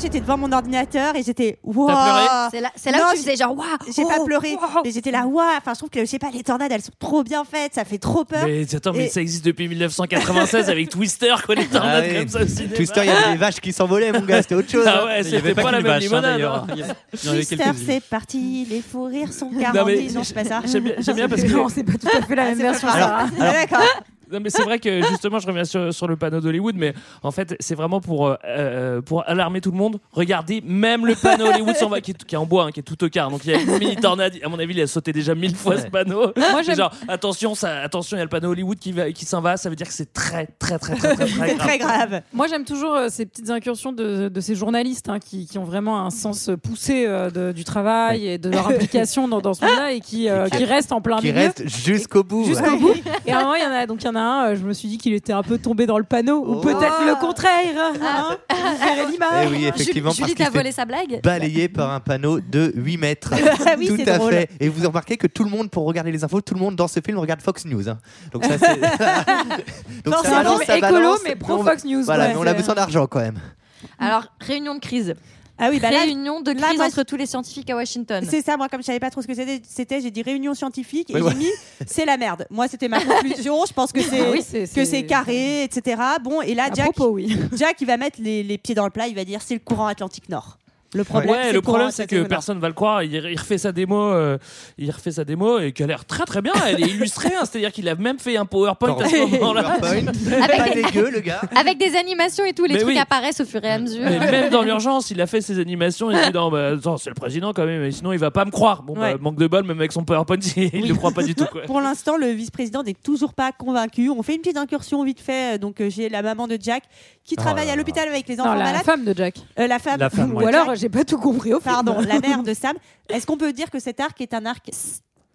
J'étais devant mon ordinateur et j'étais waouh. C'est là, là Non, où tu j'ai- faisais genre waouh. J'ai pas oh, pleuré, waouh. mais j'étais là waouh. Enfin, je trouve que je sais pas, les tornades, elles sont trop bien faites, ça fait trop peur. Mais attends, mais Et- ça existe depuis 1996 avec Twister, quoi, les tornades Ah oui. comme ça au cinéma. Twister, il y avait des vaches qui s'envolaient, mon gars, c'était autre chose. Ah hein. ouais, Il y avait c'était pas pas, la même vache, hein, limonade. d'ailleurs. hein. Il y en avait Twister, c'est parti, les fous rires sont Non, mais garantis. Non, c'est pas ça. J'aime bien, j'aime bien parce que Non, c'est pas tout à fait la Ah, même version. Ah, D'accord. Non, mais c'est vrai que justement, je reviens sur, sur le panneau d'Hollywood, mais en fait, c'est vraiment pour, euh, euh, pour alarmer tout le monde. Regardez, même le panneau Hollywood s'en va, qui est, qui est en bois, hein, qui est tout au quart. Donc il y a une mini tornade. À mon avis, il a sauté déjà mille fois ce panneau. Moi, C'est j'aime- genre, attention, ça, attention, il y a le panneau Hollywood qui, va, qui s'en va. Ça veut dire que c'est très, très, très, très, très, très, grave. très grave. Moi, j'aime toujours euh, ces petites incursions de, de ces journalistes hein, qui, qui ont vraiment un sens poussé euh, de- du travail et de leur implication dans, dans ce monde-là et qui, euh, qui restent en plein Qui milieu. reste jusqu'au bout. Jusqu'au ouais. bout. Et à un moment, il y en a, donc il y en a un, euh, je me suis dit qu'il était un peu tombé dans le panneau, ou Oh. peut-être le contraire. hein. Vous verrez l'image. Eh oui, effectivement, Julie parce t'a volé sa blague. balayé par un panneau de 8 mètres. Ah oui, tout c'est à drôle. fait. Et vous remarquez que tout le monde, pour regarder les infos, tout le monde dans ce film regarde Fox News. hein. Donc ça, c'est. Donc Non, ça c'est un balance, film ça écolo, balance. mais pro Fox News, Voilà, ouais, mais on a besoin d'argent quand même. Alors, réunion de crise. Ah oui, bah là, réunion de là, crise moi, entre tous les scientifiques à Washington. C'est ça, moi, comme je savais pas trop ce que c'était, j'ai dit réunion scientifique et Oui, j'ai ouais. mis c'est la merde. Moi, c'était ma conclusion. Je pense que c'est, Ah oui, c'est- que c'est- c'est carré, etc. Bon, et là, À Jack, propos, oui. Jack, il va mettre les, les pieds dans le plat. Il va dire c'est le courant Atlantique Nord. Le problème, Ouais, c'est le problème courant c'est que personne va le croire. Il, il refait sa démo, euh, il refait sa démo et qui a l'air très très bien. Elle est illustrée, hein. c'est-à-dire qu'il a même fait un PowerPoint à ce moment-là. PowerPoint. Avec Pas des- dégueu, le gars. Avec des animations et tout, les Mais trucs oui. apparaissent au fur et à mesure. Mais même dans l'urgence, il a fait ses animations. Il dit non, bah, attends, c'est le président quand même, mais sinon il va pas me croire. Bon, bah, manque de bol, même avec son PowerPoint, il ne croit pas du tout. Quoi. Pour l'instant, le vice-président n'est toujours pas convaincu. On fait une petite incursion vite fait. Donc, euh, j'ai la maman de Jack qui Oh travaille là à l'hôpital avec les Non, enfants la malades. femme de Jack. Euh, la femme. La femme, Ou ouais. alors, j'ai pas tout compris au film. Pardon, la mère de Sam. Est-ce qu'on peut dire que cet arc est un arc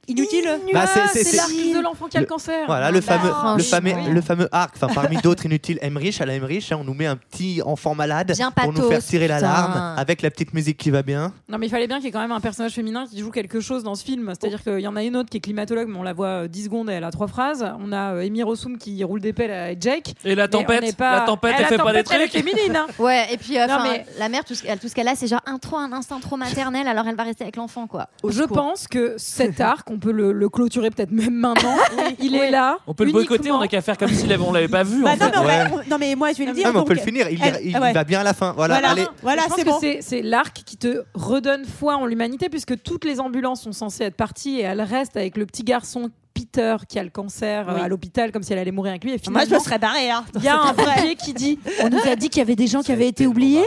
inutile Bah, c'est- Ah, l'arc de l'enfant qui a le cancer. Voilà, le bah, fameux, le fameux, le fameux arc, enfin parmi d'autres inutiles, Emmerich, à la Emmerich, hein, on nous met un petit enfant malade Bien pour nous faire tirer l'alarme avec la petite musique qui va bien. Non, mais il fallait bien qu'il y ait quand même un personnage féminin qui joue quelque chose dans ce film. C'est-à-dire qu'il y en a une autre qui est climatologue, mais on la voit euh, 10 secondes et elle a trois phrases. On a euh, Amy Rossum qui roule des pelles avec Jake. Et la tempête, n'est pas- la tempête, elle fait pas des tempête, elle est trucs. féminine. hein. Ouais, et puis euh, Non, mais- la mère, tout ce, elle- tout ce qu'elle a, c'est genre un trop, un instinct trop maternel, alors elle va rester avec l'enfant, quoi. Je pense que cet arc, on peut le, le clôturer peut-être même maintenant. il est là. On peut le boycotter, on n'a qu'à faire comme si on l'avait pas vu. Bah en non, fait. mais, on va- Ouais. on- non, mais moi, je vais le dire. Ah, mais on peut le finir, il, elle- il ah ouais. va bien à la fin. Voilà, Voilà. allez. Voilà, je pense c'est que bon. c'est- c'est l'arc qui te redonne foi en l'humanité, puisque toutes les ambulances sont censées être parties et elles restent avec le petit garçon Peter qui a le cancer euh, Oui. à l'hôpital, comme si elle allait mourir avec lui. Et Moi, je me serais barré. Hein. il y a un pompier qui dit On nous a dit qu'il y avait des gens qui avaient été oubliés.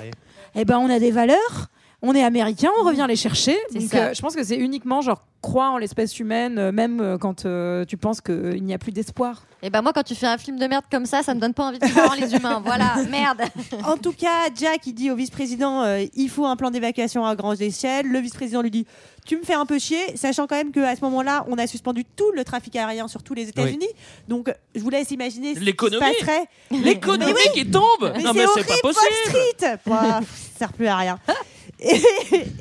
Eh ben, on a des valeurs. On est américain, on revient les chercher. Donc, euh, je pense que c'est uniquement genre croire en l'espèce humaine, euh, même euh, quand euh, tu penses qu'il n'y a plus d'espoir. Et ben moi, quand tu fais un film de merde comme ça, ça me donne pas envie de croire en les humains. Voilà, merde. En tout cas, Jack, il dit au vice-président euh, il faut un plan d'évacuation à grande échelle. Le vice-président lui dit tu me fais un peu chier, sachant quand même qu'à ce moment-là, on a suspendu tout le trafic aérien sur tous les États-Unis. Donc, je vous laisse imaginer ce qui se L'économie. passerait. L'économie oui, qui tombe Mais Non, c'est mais c'est pas Wall possible Street Ouah, Ça sert plus à rien.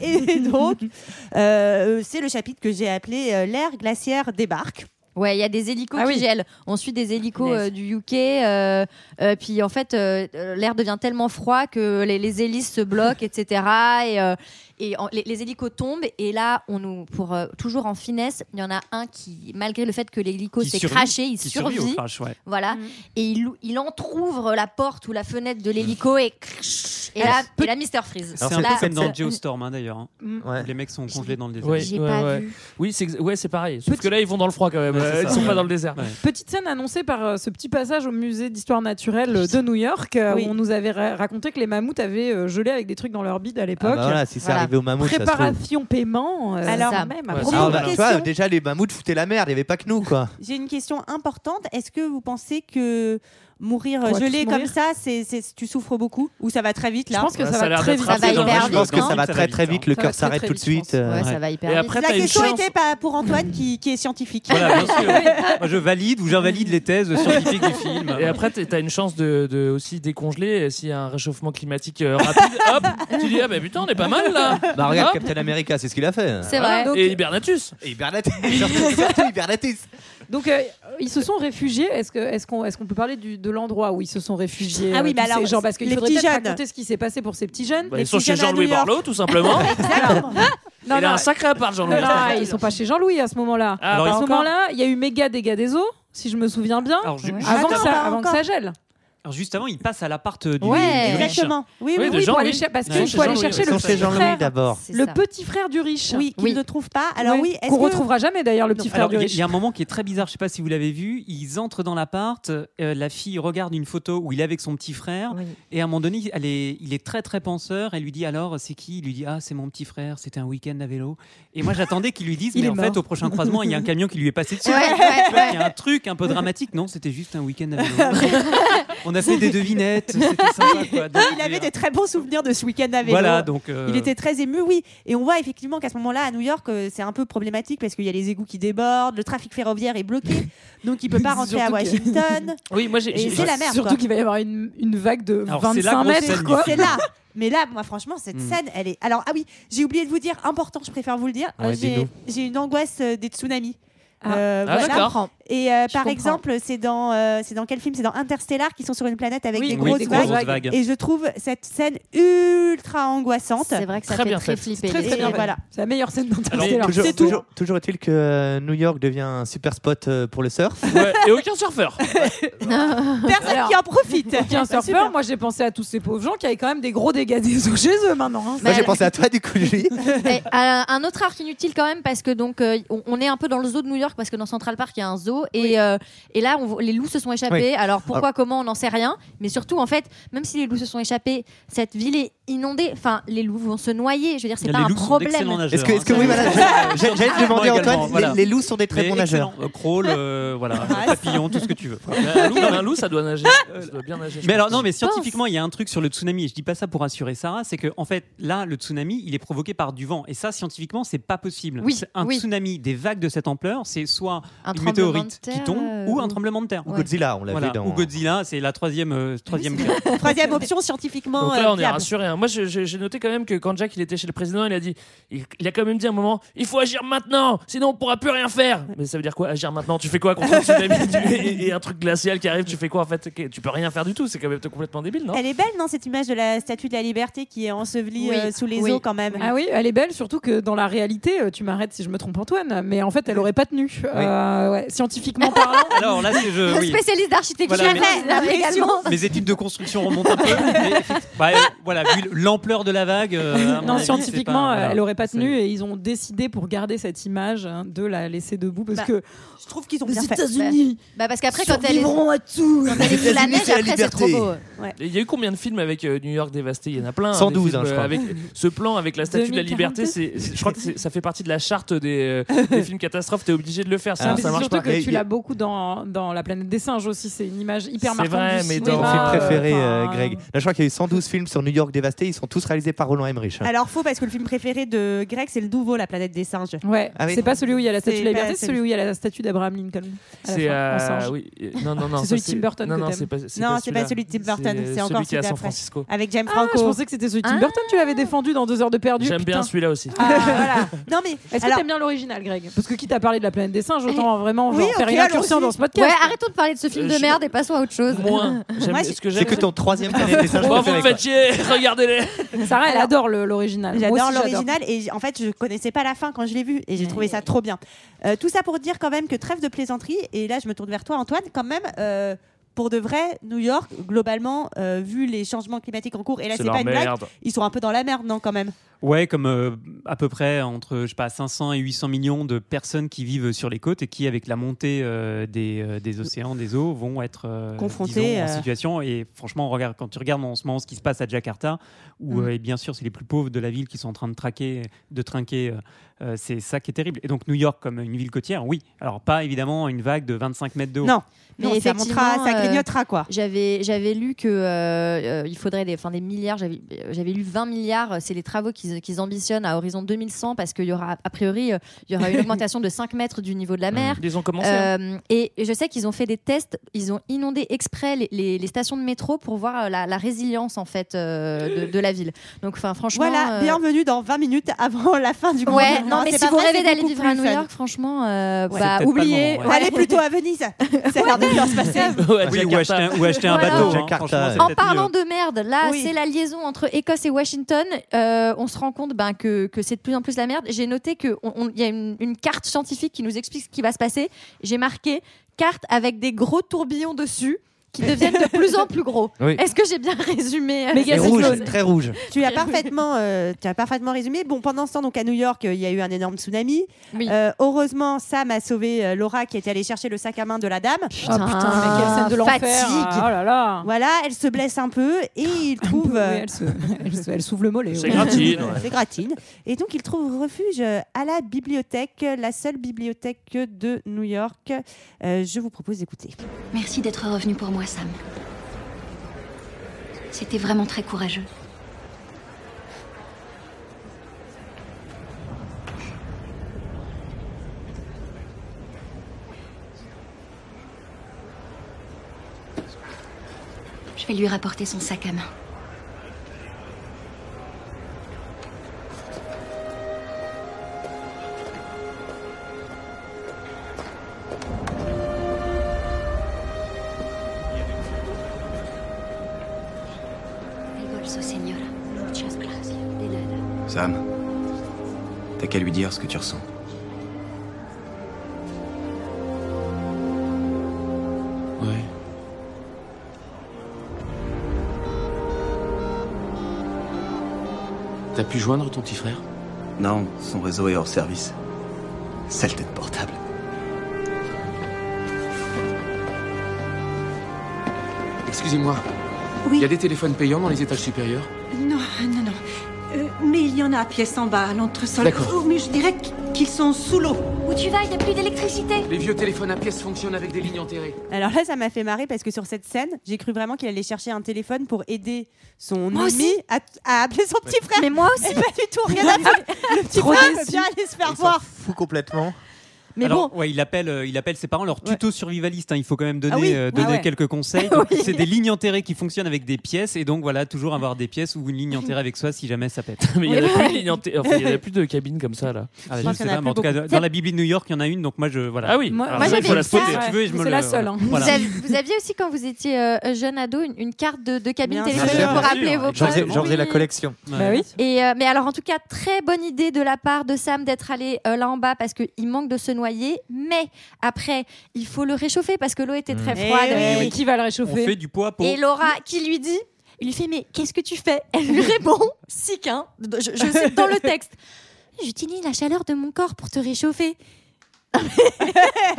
Et, et donc, euh, c'est le chapitre que j'ai appelé euh, L'ère glaciaire débarque. Ouais, il y a des hélicos Ah qui oui. gèlent. On suit des hélicos euh, du UK. euh, euh, puis en fait, l'air devient tellement froid que les, les hélices se bloquent, etc. Et, et en- les, les hélicos tombent. Et là, on nous, pour euh, toujours en finesse, il y en a un qui, malgré le fait que l'hélico s'est craché, il survit survit. au crash, ouais. Voilà. Et il, il entrouvre la porte ou la fenêtre de l'hélico et, et là, et là, Mister Freeze. C'est un peu comme dans Geostorm hein, d'ailleurs. hein. Ouais. Les mecs sont congelés dans le désert. Ouais, pas vu. Oui, c'est ex- ouais, c'est pareil. Sauf que là, ils vont dans le froid quand même. Euh, ils ça. sont pas dans le désert. Ouais. Petite scène annoncée par euh, ce petit passage au musée d'histoire naturelle de New York, euh, Oui. où on nous avait ra- raconté que les mammouths avaient euh, gelé avec des trucs dans leur bide à Ah l'époque. bah voilà, si c'est Voilà. Arrivé au mammouth, ça se trouve. Préparation paiement. euh, Alors, ça même. Ouais, Ah, bah, alors. tu vois, Question. déjà les mammouths foutaient la merde, il n'y avait pas que nous quoi. J'ai une question importante. Est-ce que vous pensez que mourir gelé comme mourir ça, c'est, c'est- tu souffres beaucoup Ou ça va très vite Je là pense que Ouais, ça, va très d'être vite. Ça va rapide, hyper hein. Je pense que vite, ça hein. va très très vite, le Ça cœur s'arrête tout de je suite. euh. Ouais, ça va hyper Et vite. après, La question était pas pour Antoine qui, qui est scientifique. Voilà, bien sûr. Moi, je valide ou j'invalide les thèses scientifiques du film. Et après, t'as une chance de, de aussi décongeler. S'il y a un réchauffement climatique euh, rapide, hop, tu dis ah bah putain, on est pas mal là. Bah regarde Hop. Captain America, c'est ce qu'il a fait. C'est vrai. Donc- Et Hibernatus. Et Hibernatus, surtout Hibernatus. Donc euh, ils se sont réfugiés. Est-ce que est-ce qu'on est-ce qu'on peut parler du- de l'endroit où ils se sont réfugiés Ah oui, euh, bah tous alors, ces gens? Parce qu'il les faudrait petits peut-être jeunes. raconter ce qui s'est passé pour ces petits jeunes. Bah, ils sont chez Jean-Louis. Barlow, tout simplement. Non, Il a un sacré appart, Jean-Louis. Non, ils sont pas chez Jean-Louis à ce moment-là. Ah, à ce moment-là, il y a eu méga dégâts des eaux, si je me souviens bien, Alors, avant, que avant ça gèle. Alors juste avant, il passe à l'appart du, Ouais. du riche. Exactement. Oui, Oui, oui, de oui. Jean- Pour aller parce qu'il faut aller chercher le petit frère, d'abord. Le petit frère du riche. Oui, qu'ils Oui. ne trouvent pas. Alors oui, est-ce qu'on que- retrouvera jamais d'ailleurs le petit frère Alors, du riche. il y a un moment qui est très bizarre, je sais pas si vous l'avez vu. Ils entrent dans l'appart, euh, la fille regarde une photo où il est avec son petit frère, Oui. et à un moment donné, elle est, il est très très penseur. Elle lui dit alors, c'est qui? Il lui dit ah, c'est mon petit frère. C'était un week-end à vélo. Et moi, j'attendais qu'ils lui disent, Il mais en fait, au prochain croisement, il y a un camion qui lui est passé dessus. Il y a un truc un peu dramatique. Non, c'était juste un week-end à vélo. On a fait des devinettes, c'était sympa. Quoi. Donc, il avait des très bons souvenirs de ce week-end à vélo. Voilà, donc. euh, Il était très ému, oui. Et on voit effectivement qu'à ce moment-là, à New York, euh, c'est un peu problématique parce qu'il y a les égouts qui débordent, le trafic ferroviaire est bloqué, donc il peut pas rentrer à Washington. Oui, moi j'ai. C'est la merde. Surtout qu'il va y avoir une, une vague de Alors, c'est la 25 grosse mètres. Quoi. C'est là. Mais là, moi, franchement, cette Mm. scène, elle est. Alors, ah oui, j'ai oublié de vous dire, important, je préfère vous le dire. Ouais, euh, j'ai une angoisse euh, des tsunamis. Ah. Euh, Ah, voilà. d'accord. Et euh, par comprends. exemple, c'est dans, euh, c'est dans quel film? C'est dans Interstellar qui sont sur une planète avec Oui, des oui, grosses des vagues. grosses vagues. Et je trouve cette scène ultra angoissante. C'est vrai que ça Très fait bien très fait. flipper. Très très Et bien. voilà. C'est la meilleure scène Alors, d'Interstellar. Toujours, C'est tout. toujours, toujours est-il que euh, New York devient un super spot pour le surf. Ouais, et aucun surfeur. Personne Alors, qui en profite. Aucun Super. surfeur, moi j'ai pensé à tous ces pauvres gens qui avaient quand même des gros dégâts des eaux chez eux maintenant. hein. Moi j'ai Bah, pensé à toi du coup, Julie. Et, un autre arc inutile quand même parce que donc on, on est un peu dans le zoo de New York parce que dans Central Park il y a un zoo et, euh, et là on les loups se sont échappés. Oui. Alors pourquoi comment on n'en sait rien mais surtout en fait même si les loups se sont échappés cette ville est inondée. Enfin les loups vont se noyer. Je veux dire c'est pas un problème. Est-ce que, est-ce que hein. oui, voilà, j'ai- j'allais te demander Antoine, voilà. les, les loups sont des très Mais bons nageurs. Euh, crawl, euh, voilà, Ouais, papillon, tout ce que tu veux. un, loup, un loup, ça doit nager. Ça doit bien nager. Mais alors non, mais scientifiquement, il y a un truc sur le tsunami et je dis pas ça pour rassurer Sarah, c'est que en fait là, le tsunami, il est provoqué par du vent et ça, scientifiquement, c'est pas possible. Oui, un oui. tsunami, des vagues de cette ampleur, c'est soit Un une météorite qui tombe euh, ou un tremblement de terre. Ou Ouais. Godzilla, on l'a Voilà. vu dans. Ou Godzilla, c'est la troisième, euh, troisième. Troisième option scientifiquement. Donc là, on est viable. rassuré. hein. Moi, j'ai noté quand même que quand Jack il était chez le président, il a dit, il, il a quand même dit à un moment, il faut agir maintenant, sinon on pourra plus rien faire. Mais ça veut dire quoi, agir maintenant? Tu fais quoi contre tsunami? Tu- et, et un truc glacial qui arrive Tu fais quoi en fait? Tu peux rien faire du tout. C'est quand même complètement débile, non? Elle est belle, non, cette image de la statue de la liberté qui est ensevelie Oui, euh, sous les oui. eaux quand même? Ah oui, elle est belle, surtout que dans la réalité, tu m'arrêtes si je me trompe Antoine, mais en fait elle aurait pas tenu. Euh, ouais, scientifiquement parlant. Alors là, c'est je. oui. Spécialiste d'architecture Voilà, mais- également. Mes études de construction remontent un peu. mais effectivement, bah, euh, voilà, vu l'ampleur de la vague. euh, à mon Non, scientifiquement, c'est pas- voilà. elle aurait pas tenu et ils ont décidé pour garder cette image hein, de la laisser debout parce Bah, que Je trouve qu'ils ont les bien fait. États-Unis Bah parce qu'après quand elle est à tout. quand elle est sous la neige c'est la après c'est trop beau. Il y a eu combien de films avec euh, New York dévasté? Il y en a plein. hein, 112, des films, hein, je euh, crois. Avec ce plan avec la statue de la 2042. liberté, c'est, c'est- je crois que c'est- ça fait partie de la charte des, euh, des films catastrophes. T'es obligé de le faire, Mais ça c'est marche surtout pas. que tu l'as beaucoup dans, dans La planète des singes aussi. C'est une image hyper C'est marquante. vrai, du mais cinéma, dans- Mon film euh, préféré, euh, Greg. Là, je crois qu'il y a eu 112 films sur New York dévastés. Ils sont tous réalisés par Roland Emmerich. hein. Alors faux parce que le film préféré de Greg c'est le nouveau La planète des singes. Ouais, Ah oui. c'est pas celui où il y a la statue C'est de la liberté, c'est celui où il y a la statue d'Abraham Lincoln. C'est euh, oui, non non. C'est celui de Tim Burton Non c'est pas. C'est celui de Tim Burton, c'est celui encore qui est celui à San d'après. Francisco. Avec James Ah, je Franco. pensais que c'était celui de Tim Ah. Burton. Tu l'avais défendu dans deux heures de perdu. J'aime bien celui-là aussi. Ah. Non mais Est-ce que t'aimes bien l'original, Greg? Parce que quitte à parler de la planète des singes, autant vraiment Oui, genre, faire une incursion dans ce podcast. Ouais, arrêtons de parler de ce film Euh, de merde et passons à autre chose. Moins. J'aime- Moi, ce que C'est j'aime. que ton troisième planète des singes Oh, vous me faites chier, regardez-les. Sarah, elle adore l'original. J'adore l'original et en fait je connaissais pas la fin quand je l'ai vu et j'ai trouvé ça trop bien. Euh, tout ça pour dire quand même que trêve de plaisanterie et là je me tourne vers toi Antoine quand même. euh, pour de vrai, New York, globalement, euh, vu les changements climatiques en cours, et là c'est pas une blague, merde. ils sont un peu dans la merde, non, quand même? Ouais, comme euh, à peu près entre je sais pas 500 et 800 millions de personnes qui vivent sur les côtes et qui, avec la montée euh, des, euh, des océans, des eaux, vont être euh, Confrontés, disons, en situation. Et franchement, on regarde, quand tu regardes en ce moment ce qui se passe à Jakarta, où Mm. euh, et bien sûr c'est les plus pauvres de la ville qui sont en train de traquer, de trinquer, c'est ça qui est terrible. Et donc New York comme une ville côtière, oui. Alors pas évidemment une vague de 25 mètres de haut. Non, Mais non, ça montera, effectivement, ça clignotera quoi. J'avais j'avais lu que il faudrait des enfin des milliards j'avais j'avais lu 20 milliards c'est les travaux qu'ils qu'ils ambitionnent à horizon 2100 parce qu'il y aura, a priori, euh, il y aura une augmentation de 5 mètres du niveau de la mer. Ils ont commencé, hein. Euh, et je sais qu'ils ont fait des tests, ils ont inondé exprès les, les- les stations de métro pour voir euh, la, la résilience en fait euh, de, de la ville. Donc, enfin, franchement. Voilà, euh, bienvenue dans 20 minutes avant la fin du Ouais, non, mais si vous vrai, rêvez d'aller vivre à New fun. York, franchement, euh, Ouais. bah, oubliez. moment, ouais. Allez plutôt à Venise. Ça a l'air de bien se passer. Oui, ou acheter un, ou acheter un Voilà. bateau. hein. En parlant mieux. de merde, là, Oui. c'est la liaison entre Écosse et Washington. Euh, on se compte ben, que, que c'est de plus en plus la merde. J'ai noté qu'il y a une, une carte scientifique qui nous explique ce qui va se passer. J'ai marqué carte avec des gros tourbillons dessus qui deviennent de plus en plus gros. Oui. Est-ce que j'ai bien résumé C'est ce rouge, très rouge. Tu as parfaitement, euh, tu as parfaitement résumé. Bon, pendant ce temps, donc à New York, euh, il y a eu un énorme tsunami. Euh, heureusement, Sam a sauvé euh, Laura qui était allée chercher le sac à main de la dame. Putain, putain, mais quelle scène de l'enfer. Fatigue. Ah, oh là là. Voilà, elle se blesse un peu et il trouve. Oui, elle se- elle se- elle s'ouvre le mollet. C'est ouais. gratine, ouais. C'est gratine. Et donc, il trouve refuge à la bibliothèque, la seule bibliothèque de New York. Euh, je vous propose d'écouter. Merci d'être revenu pour moi, Sam. C'était vraiment très courageux. Je vais lui rapporter son sac à main. Sam, t'as qu'à lui dire ce que tu ressens. Ouais. T'as pu joindre ton petit frère? Non, son réseau est hors service. Sale tête portable. Excusez-moi. Il y a des téléphones payants dans les étages supérieurs? Non, non, non. Mais il y en a à pièce en bas, à l'entresol. D'accord. Oh, mais je dirais qu'ils sont sous l'eau. Où tu vas Il n'y a plus d'électricité. Les vieux téléphones à pièces fonctionnent avec des lignes enterrées. Alors là, ça m'a fait marrer parce que sur cette scène, j'ai cru vraiment qu'il allait chercher un téléphone pour aider son Moi ami à, à appeler son petit frère. Mais moi aussi. Et pas du tout, rien à faire. Le petit Trop frère déçu. bien aller se faire voir. fout complètement. Mais Alors, bon, ouais, il appelle, euh, il appelle ses parents, leur tuto survivaliste. hein, il faut quand même donner, Ah oui. euh, Ah donner ouais. quelques conseils. Donc, C'est des lignes enterrées qui fonctionnent avec des pièces, et donc voilà, toujours avoir des pièces ou une ligne enterrée avec soi si jamais ça pète. Mais il y en a plus enfin, y en a plus de cabines comme ça là. Ah, Je je sais en pas, mais plus en tout cas, beaucoup. dans la Bible de New York, il y en a une, donc moi je voilà. Ah oui. Moi- Alors moi, ça, il j'avais faut la une carte. spotter. Si tu veux, je me C'est le- la seule, hein. Voilà. vous, aviez aussi, quand vous étiez euh, jeune ado, une, carte de, cabine téléphonique pour appeler vos potes. j'en faisais la collection. Ouais. Bah oui. Et mais alors en tout cas très bonne idée de la part de Sam d'être allé là en bas parce qu'il manque de se noyer mais après il faut le réchauffer parce que l'eau était très Eh froide. Oui, Qui va le On réchauffer fait du poids pour. et Laura qui lui dit il lui fait mais qu'est-ce que tu fais? Elle lui répond sick hein. Je, je cite dans le texte. J'utilise la chaleur de mon corps pour te réchauffer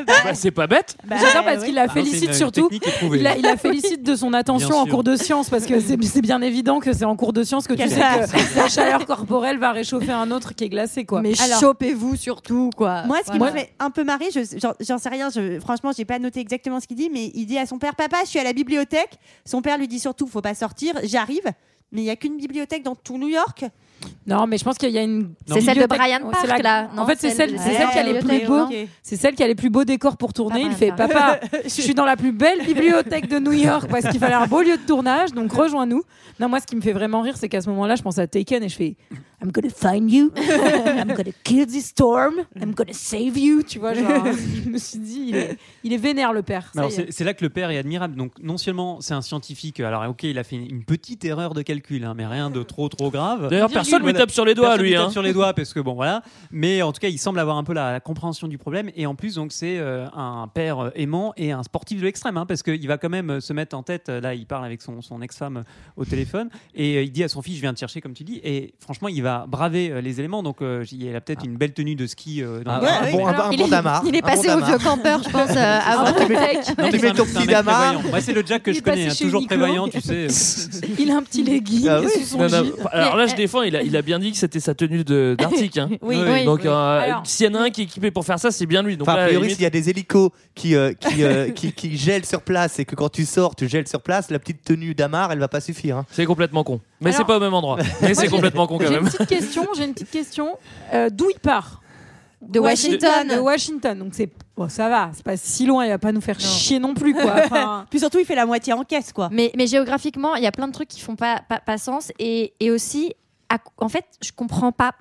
Bah, c'est pas bête. Bah, J'adore parce oui. qu'il la Ah non, félicite une surtout. Il la, il la félicite de son attention en cours de sciences parce que c'est bien évident que c'est en cours de sciences que tu sais que la chaleur corporelle va réchauffer un autre qui est glacé quoi. mais chopez-vous surtout quoi Moi, ce qui Voilà. me fait un peu marrer, je- j'en j'en sais rien, je, franchement, j'ai pas noté exactement ce qu'il dit, mais il dit à son père Papa, je suis à la bibliothèque. Son père lui dit surtout Faut pas sortir, j'arrive. Mais il y a qu'une bibliothèque dans tout New York. Non, mais je pense qu'il y a une. C'est celle de Brian Park, la- là, En fait, c'est Celle- celle, qui a les plus beaux. C'est celle qui a les plus beaux décors pour tourner. Pas Il fait Papa, je suis dans la plus belle bibliothèque de New York parce qu'il fallait un beau lieu de tournage, donc rejoins-nous. Non, moi, ce qui me fait vraiment rire, c'est qu'à ce moment-là, je pense à Taken et je fais I'm gonna find you, I'm gonna kill this storm, I'm gonna save you. Tu vois, genre, je me suis dit, il est, il est vénère le père. C'est là que le père est admirable. Donc, non seulement c'est un scientifique, alors ok, il a fait une petite erreur de calcul, hein, mais rien de trop trop grave. D'ailleurs, personne lui tape sur les doigts, Personne lui, lui tape hein. sur les doigts parce que bon, voilà. Mais en tout cas, il semble avoir un peu la, la compréhension du problème. Et en plus, donc, c'est euh, un père euh, aimant et un sportif de l'extrême, hein, parce qu'il va quand même euh, se mettre en tête. Là, il parle avec son, son ex-femme au téléphone et euh, il dit à son fils, je viens te chercher, comme tu dis. Et franchement, il va braver euh, les éléments. Donc, euh, il a peut-être une belle tenue de ski. euh, dans Ah, le- un bon- un- un il, bon est, damar, il est bon passé au vieux campeur je pense euh, avant mec damar. c'est le Jack que je connais, hein, toujours prévoyant, tu sais. Il a un petit legging Ah jean. Alors là, je défends, il a, bien dit que c'était sa tenue de- d'Arctique. Hein. Oui, Oui. Donc, s'il y en a un qui est équipé pour faire ça, c'est bien lui. Donc a priori, s'il y a des hélicos qui, qui, qui, qui gèlent sur place et que quand tu sors, tu gèles sur place, la petite tenue d'Amar, elle va pas suffire. hein. c'est complètement con. Mais c'est pas au même endroit. Mais c'est j'ai- complètement con quand J'ai une même. petite question. J'ai une petite question. Euh, D'où il part De Washington. De Washington. Donc c'est bon, ça va. C'est pas si loin. Il va pas nous faire chier non plus, quoi. Enfin, Puis surtout, il fait la moitié en caisse, quoi. Mais, mais géographiquement, il y a plein de trucs qui font pas, pas, pas sens. Et, et aussi, à- en fait, je comprends pas.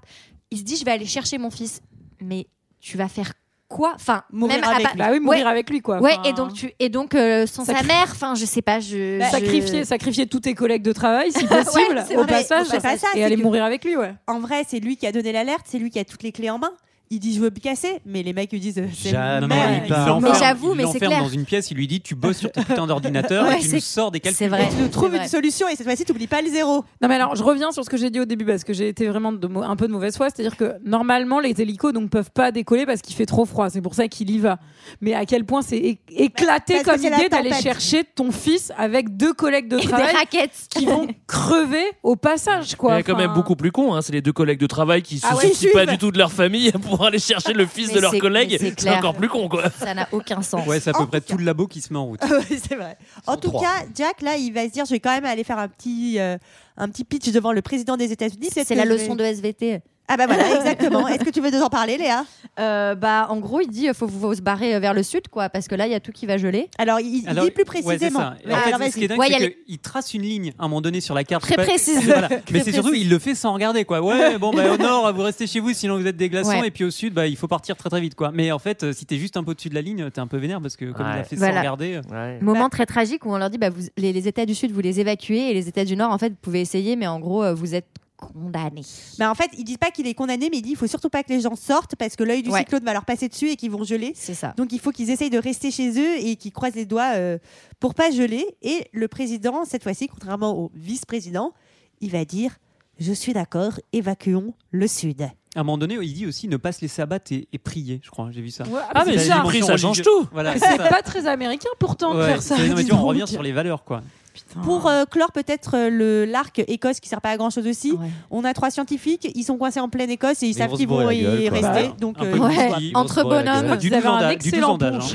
Il se dit, je vais aller chercher mon fils. Mais tu vas faire quoi Enfin, Mourir même avec lui. Bah oui, mourir Ouais. avec lui, quoi. Ouais, Enfin, et donc, tu, et donc euh, sans sa mère, enfin, je sais pas, je. je- sacrifier, sacrifier tous tes collègues de travail, si possible, Ouais, c'est au vrai. passage, C'est pas ça, et c'est aller que- mourir avec lui, ouais. En vrai, c'est lui qui a donné l'alerte, c'est lui qui a toutes les clés en main. Il dit je veux me casser, mais les mecs lui disent euh, c'est Jamais Mais j'avoue, mais c'est clair. dans une pièce, il lui dit tu bosses sur ton putain d'ordinateur Ouais, et tu c'est- nous sors des calculs. c'est vrai. Tu nous trouves C'est une solution et cette fois-ci, t'oublies pas le zéro. Non mais alors je reviens sur ce que j'ai dit au début parce que j'ai été vraiment de un peu de mauvaise foi, c'est-à-dire que normalement les hélicos donc peuvent pas décoller parce qu'il fait trop froid, c'est pour ça qu'il y va. Mais à quel point c'est éclaté Parce que comme c'est idée d'aller chercher ton fils avec deux collègues de Et travail raquettes. qui vont crever au passage quoi. Il est quand même beaucoup plus con. Hein. C'est les deux collègues de travail qui se Ah ouais, soucient pas du tout de leur famille pour aller chercher le fils Mais de leur collègue. c'est encore plus con, quoi. Ça n'a aucun sens. Ouais, c'est à En peu près tout le labo qui se met en route. Ouais, c'est vrai. En tout trois. cas, Jack, là, il va se dire je vais quand même aller faire un petit, euh, un petit pitch devant le président des États-Unis. C'est la leçon de SVT. Ah bah voilà, exactement. Est-ce que tu veux nous en parler, Léa? Euh, bah, en gros, il dit faut, faut se barrer euh, vers le sud, quoi, parce que là, il y a tout qui va geler. Alors, il, Alors, dit plus précisément. Ouais, en fait, alors, ce qui vas-y. est dingue, Ouais, il y a c'est les- qu'il trace une ligne à un moment donné sur la carte. Très sais pas- précise. Voilà. Mais c'est surtout, il le fait sans regarder, quoi. Ouais, bon, bah, au nord, vous restez chez vous, sinon vous êtes des glaçons. Ouais. Et puis au sud, bah, il faut partir très très vite, quoi. Mais en fait, euh, si t'es juste un peu au-dessus de la ligne, t'es un peu vénère parce que comme il a fait Voilà. sans regarder. Ouais. Moment très tragique où on leur dit bah, vous, les, les États du Sud, vous les évacuez et les États du Nord, en fait, vous pouvez essayer, mais en gros, euh, vous êtes condamnés. Mais en fait, il dit pas qu'il est condamné, mais il dit il faut surtout pas que les gens sortent parce que l'œil du Ouais. cyclone va leur passer dessus et qu'ils vont geler. C'est ça. Donc il faut qu'ils essayent de rester chez eux et qu'ils croisent les doigts euh, pour pas geler. Et le président, cette fois-ci, contrairement au vice-président, il va dire Je suis d'accord, évacuons le Sud. À un moment donné, il dit aussi ne pas se laisser abattre et, et prier, je crois. J'ai vu ça. Ouais, Ah, mais prie, dimension ça change tout. Voilà, c'est ça. pas très américain pourtant de faire ça. non, mais tu vois, on revient sur les valeurs, quoi. Putain. Pour euh, clore peut-être euh, le l'arc Écosse qui sert pas à grand chose aussi, Ouais. on a trois scientifiques, ils sont coincés en pleine Écosse et ils savent vont se qu'ils vont bourrer la y gueule, quoi. rester. Bah, donc un euh, de whisky, se entre la bonhommes. Du Vous avez un du excellent punch.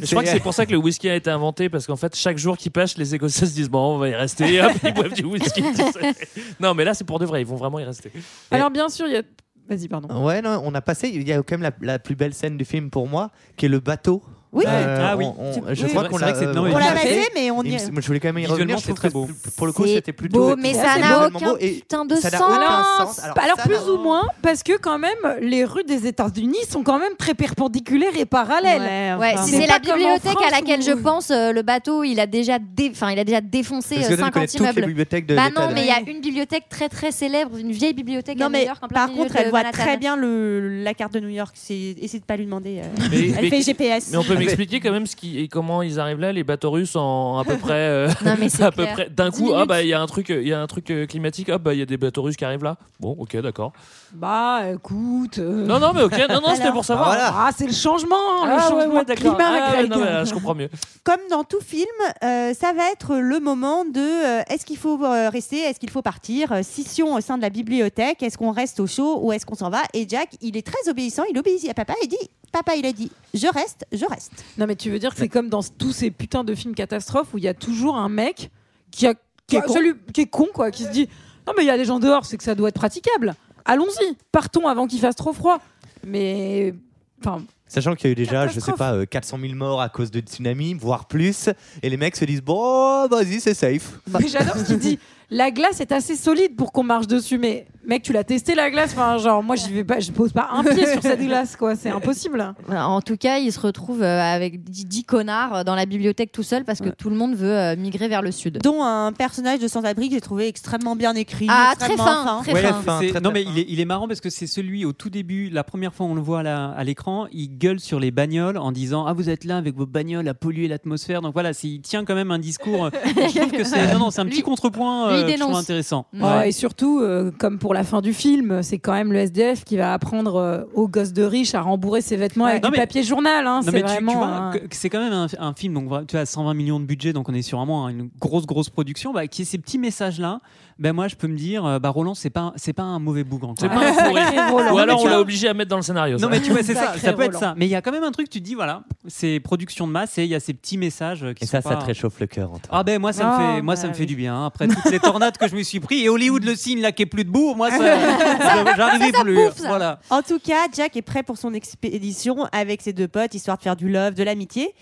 Je crois que c'est pour ça que le whisky a été inventé parce qu'en fait, chaque jour qui passe, les Écossais se disent bon, on va y rester. Et hop, ils boivent du whisky. non, mais là, c'est pour de vrai. Ils vont vraiment y rester. Alors bien sûr, il y a Vas-y, pardon. Ouais, non, on a passé. Il y a quand même la, la plus belle scène du film pour moi, qui est le bateau. Oui. Ah oui. on- on- Tu- je oui, crois qu'on l'a. euh, mais on l'a passé, mais on y moi, je voulais quand même y revenir. Je trouve très que beau. Pour le coup, c'était plutôt. beau, mais ça n'a aucun putain de ça n'a sens. aucun Alors, plus ou moins, parce que quand même, les rues des États-Unis sont quand même très perpendiculaires et parallèles. Ouais, enfin. si C'est la bibliothèque à laquelle je pense, euh, le bateau, il a déjà, dé... enfin, il a déjà défoncé Parce euh, que tu 50 connais toutes les immeubles. bibliothèques de Bah non, mais il y a une bibliothèque très très célèbre, une vieille bibliothèque à New York. par contre, elle voit très bien la carte de New York. C'est essayer de pas lui demander. euh, elle mais- fait GPS. Peut m'expliquer quand même ce qui et comment ils arrivent là, les bateaux russes en à peu près, euh, Non, mais c'est à peu près d'un 10 coup. Ah bah il y a un truc, il y a un truc euh, climatique. Ah bah il y a des bateaux russes qui arrivent là. Bon, ok, d'accord. Bah écoute. euh, Non non mais ok, non non c'était pour savoir. Voilà. Ah, c'est le changement, le Ah, changement ouais, de d'accord. climat, Ah, ouais, Greg. non, mais, je comprends mieux. Comme dans tout film, euh, ça va être le moment de euh, est-ce qu'il faut euh, rester, est-ce qu'il faut partir, scission au sein de la bibliothèque, est-ce qu'on reste au chaud ou est-ce qu'on s'en va? Et Jack, il est très obéissant, il obéit à papa et dit papa, il a dit je reste, je reste. Non, mais tu veux dire que c'est comme dans tous ces putains de films catastrophes où il y a toujours un mec qui, a, qui, est con. celui- qui est con, quoi, qui se dit Non, mais il y a des gens dehors, c'est que ça doit être praticable. Allons-y, partons avant qu'il fasse trop froid. Mais. Enfin, Sachant qu'il y a eu déjà, je sais pas, euh, 400 000 morts à cause de tsunami, voire plus, et les mecs se disent bon, vas-y, c'est safe. mais j'adore ce qu'il dit. La glace est assez solide pour qu'on marche dessus, mais mec, tu l'as testé la glace? Enfin, genre, moi, j'y vais pas, je pose pas un pied sur cette glace, quoi. C'est impossible. En tout cas, il se retrouve euh, avec 10 connards euh, dans la bibliothèque tout seul parce que tout le monde veut euh, migrer vers le sud. Dont un personnage de sans-abri que j'ai trouvé extrêmement bien écrit. Ah, très extrêmement fin, très Ouais, fin. fin, très, non mais fin. il est, il est marrant parce que c'est celui au tout début, la première fois on le voit à la- à l'écran, il gueule sur les bagnoles en disant ah vous êtes là avec vos bagnoles à polluer l'atmosphère. Donc voilà, il tient quand même un discours. je trouve que c'est non non c'est un petit Lui- contrepoint lui, il euh, que je trouve dénonce. intéressant. Oh, et surtout, euh, comme pour la fin du film, c'est quand même le SDF qui va apprendre euh, aux gosses de riches à rembourrer ses vêtements avec Non, du mais- papier journal. Hein, c'est vraiment. un- c'est quand même un, un film donc tu as 120 millions de budget donc on est sur vraiment une grosse grosse production bah, qui est ces petits messages là ben moi je peux me dire euh, bah Roland c'est pas un- c'est pas un mauvais bougre C'est pas un pourri. Roland. Ou alors tu on l'a obligé à mettre dans le scénario. Non mais tu vois c'est ça ça peut être ça mais il y a quand même un truc tu te dis voilà c'est production de masse et il y a ces petits messages euh, qui Et ça, sont ça pas- te réchauffe le cœur. Ah ben moi ça me Ah, fait moi ça bah me fait oui. du bien après toutes les tornade que je me suis pris. Et Hollywood le signe là qui est plus debout, moi ça, j'arrivais plus. Voilà. En tout cas, Jack est prêt pour son expédition avec ses deux potes, histoire de faire du love, de l'amitié.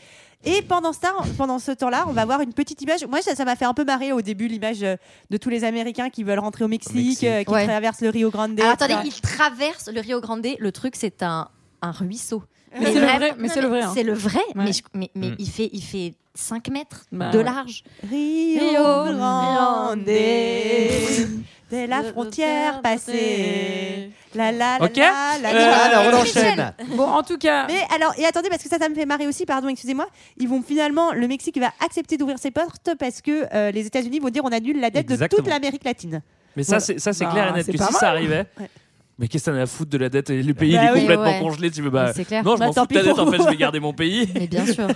Et pendant ce, temps, pendant ce temps-là, on va voir une petite image. Moi, ça ça m'a fait un peu marrer au début, l'image euh, de tous les Américains qui veulent rentrer au Mexique, Mexique. euh, qui Ouais. traversent le Rio Grande. Alors, attendez, etc. il traverse le Rio Grande. Le truc, c'est un, un ruisseau. Mais c'est le vrai, mais c'est le vrai, hein. C'est le vrai, Ouais. mais, je- mais, mais Mm. il fait, il fait 5 mètres Bah, de large. Rio Grande, de la frontière passée. La la la Ok. la la Euh, la. alors, on enchaîne. Bon, en tout cas. Mais alors, et attendez, parce que ça, ça me fait marrer aussi, pardon, excusez-moi. Ils vont finalement, le Mexique va accepter d'ouvrir ses portes parce que euh, les États-Unis vont dire on annule la dette de toute l'Amérique latine. Mais ça, Voilà. c'est ça, c'est Bah, clair et net c'est que pas si mal. ça arrivait. Ouais. Mais qu'est-ce que t'en as à foutre de la dette? Et le pays Bah il est oui, complètement ouais. congelé tu veux bah C'est clair. non je Bah, m'en tant fous de ta pis dette pour en fait je vais garder mon pays Mais bien sûr.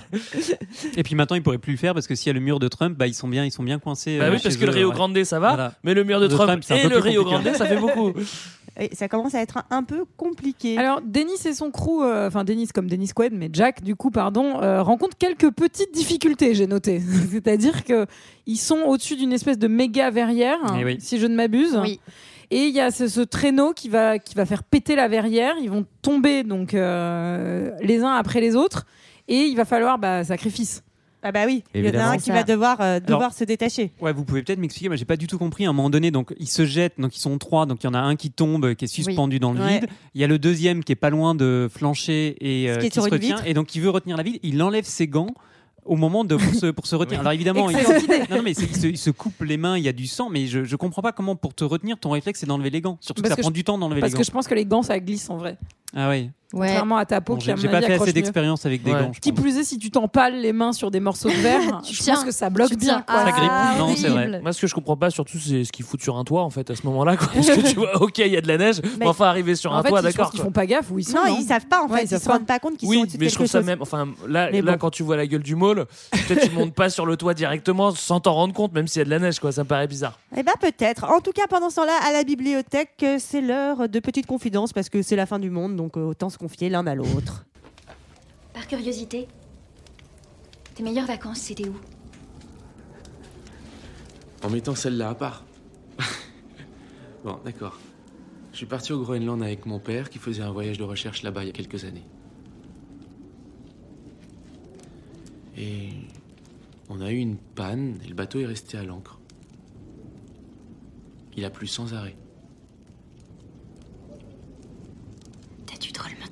Et puis maintenant, ils pourraient plus le faire parce que s'il y a le mur de Trump, bah, ils sont bien, ils sont bien coincés. bah euh, oui parce chez que le eux, Rio ouais. Grande ça va Voilà. mais le mur de Trump, Trump, c'est un et peu le plus Rio compliqué. Grande ça fait beaucoup Et ça commence à être un, un peu compliqué. Alors, Denis et son crew, euh, enfin Denis comme Denis Quaid, mais Jack, du coup, pardon, euh, rencontrent quelques petites difficultés, j'ai noté. C'est-à-dire que ils sont au-dessus d'une espèce de méga verrière, Eh oui. si je ne m'abuse. Oui. Et il y a ce, ce traîneau qui va, qui va faire péter la verrière. Ils vont tomber donc euh, les uns après les autres. Et il va falloir bah, sacrifice. Ah bah oui, il y en a un qui va devoir, euh, devoir Alors- se détacher. Ouais, vous pouvez peut-être m'expliquer, mais j'ai pas du tout compris. À un moment donné, donc ils se jettent, donc ils sont trois, donc il y en a un qui tombe, qui est suspendu dans le Ouais. vide. Il y a le deuxième qui est pas loin de flancher et euh, qui se retient, vitre. et donc il veut retenir la vide. Il enlève ses gants au moment de pour se, pour se retenir. Alors évidemment, il, non, non, mais il se, il se coupe les mains, il y a du sang, mais je, je comprends pas comment pour te retenir ton réflexe c'est d'enlever les gants. Surtout que Parce ça que prend je- du temps d'enlever les Parce gants. que je pense que les gants, ça glisse en vrai. Ah oui. Ouais. Contrairement à ta peau Bon, qui, j'ai pas fait assez d'expérience avec des Ouais. gants. Qui plus est, si tu t'empales les mains sur des morceaux de verre, Tu je tiens. pense que ça bloque bien. quoi. Ça grippe. Ah, Non, c'est vrai. moi ce que je comprends pas surtout c'est ce qu'ils foutent sur un toit en fait à ce moment-là parce que tu vois ok il y a de la neige mais Mais- enfin arriver sur En un fait, toit ils- d'accord qu'ils quoi. font pas gaffe où ils sont. Non, ils savent pas en Ouais, fait, ils ils, se rendent pas compte qu'ils sont oui au-dessus de mais je quelque trouve ça chose. même enfin là, quand tu vois la gueule du môle peut-être tu montes pas sur le toit directement sans t'en rendre compte même s'il y a de la neige quoi ça me paraît bizarre Eh ben peut-être. En tout cas, pendant ce temps-là, à la bibliothèque, euh, c'est l'heure de petites confidences parce que c'est la fin du monde, donc euh, autant se confier l'un à l'autre. Par curiosité, tes meilleures vacances, c'était où? En mettant celle-là à part. bon, d'accord. Je suis parti au Groenland avec mon père qui faisait un voyage de recherche là-bas il y a quelques années. Et on a eu une panne et le bateau est resté à l'ancre. Il a plu sans arrêt. T'as dû drôlement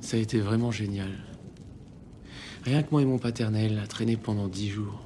Ça a été vraiment génial. Rien que moi et mon paternel a traîné pendant dix jours.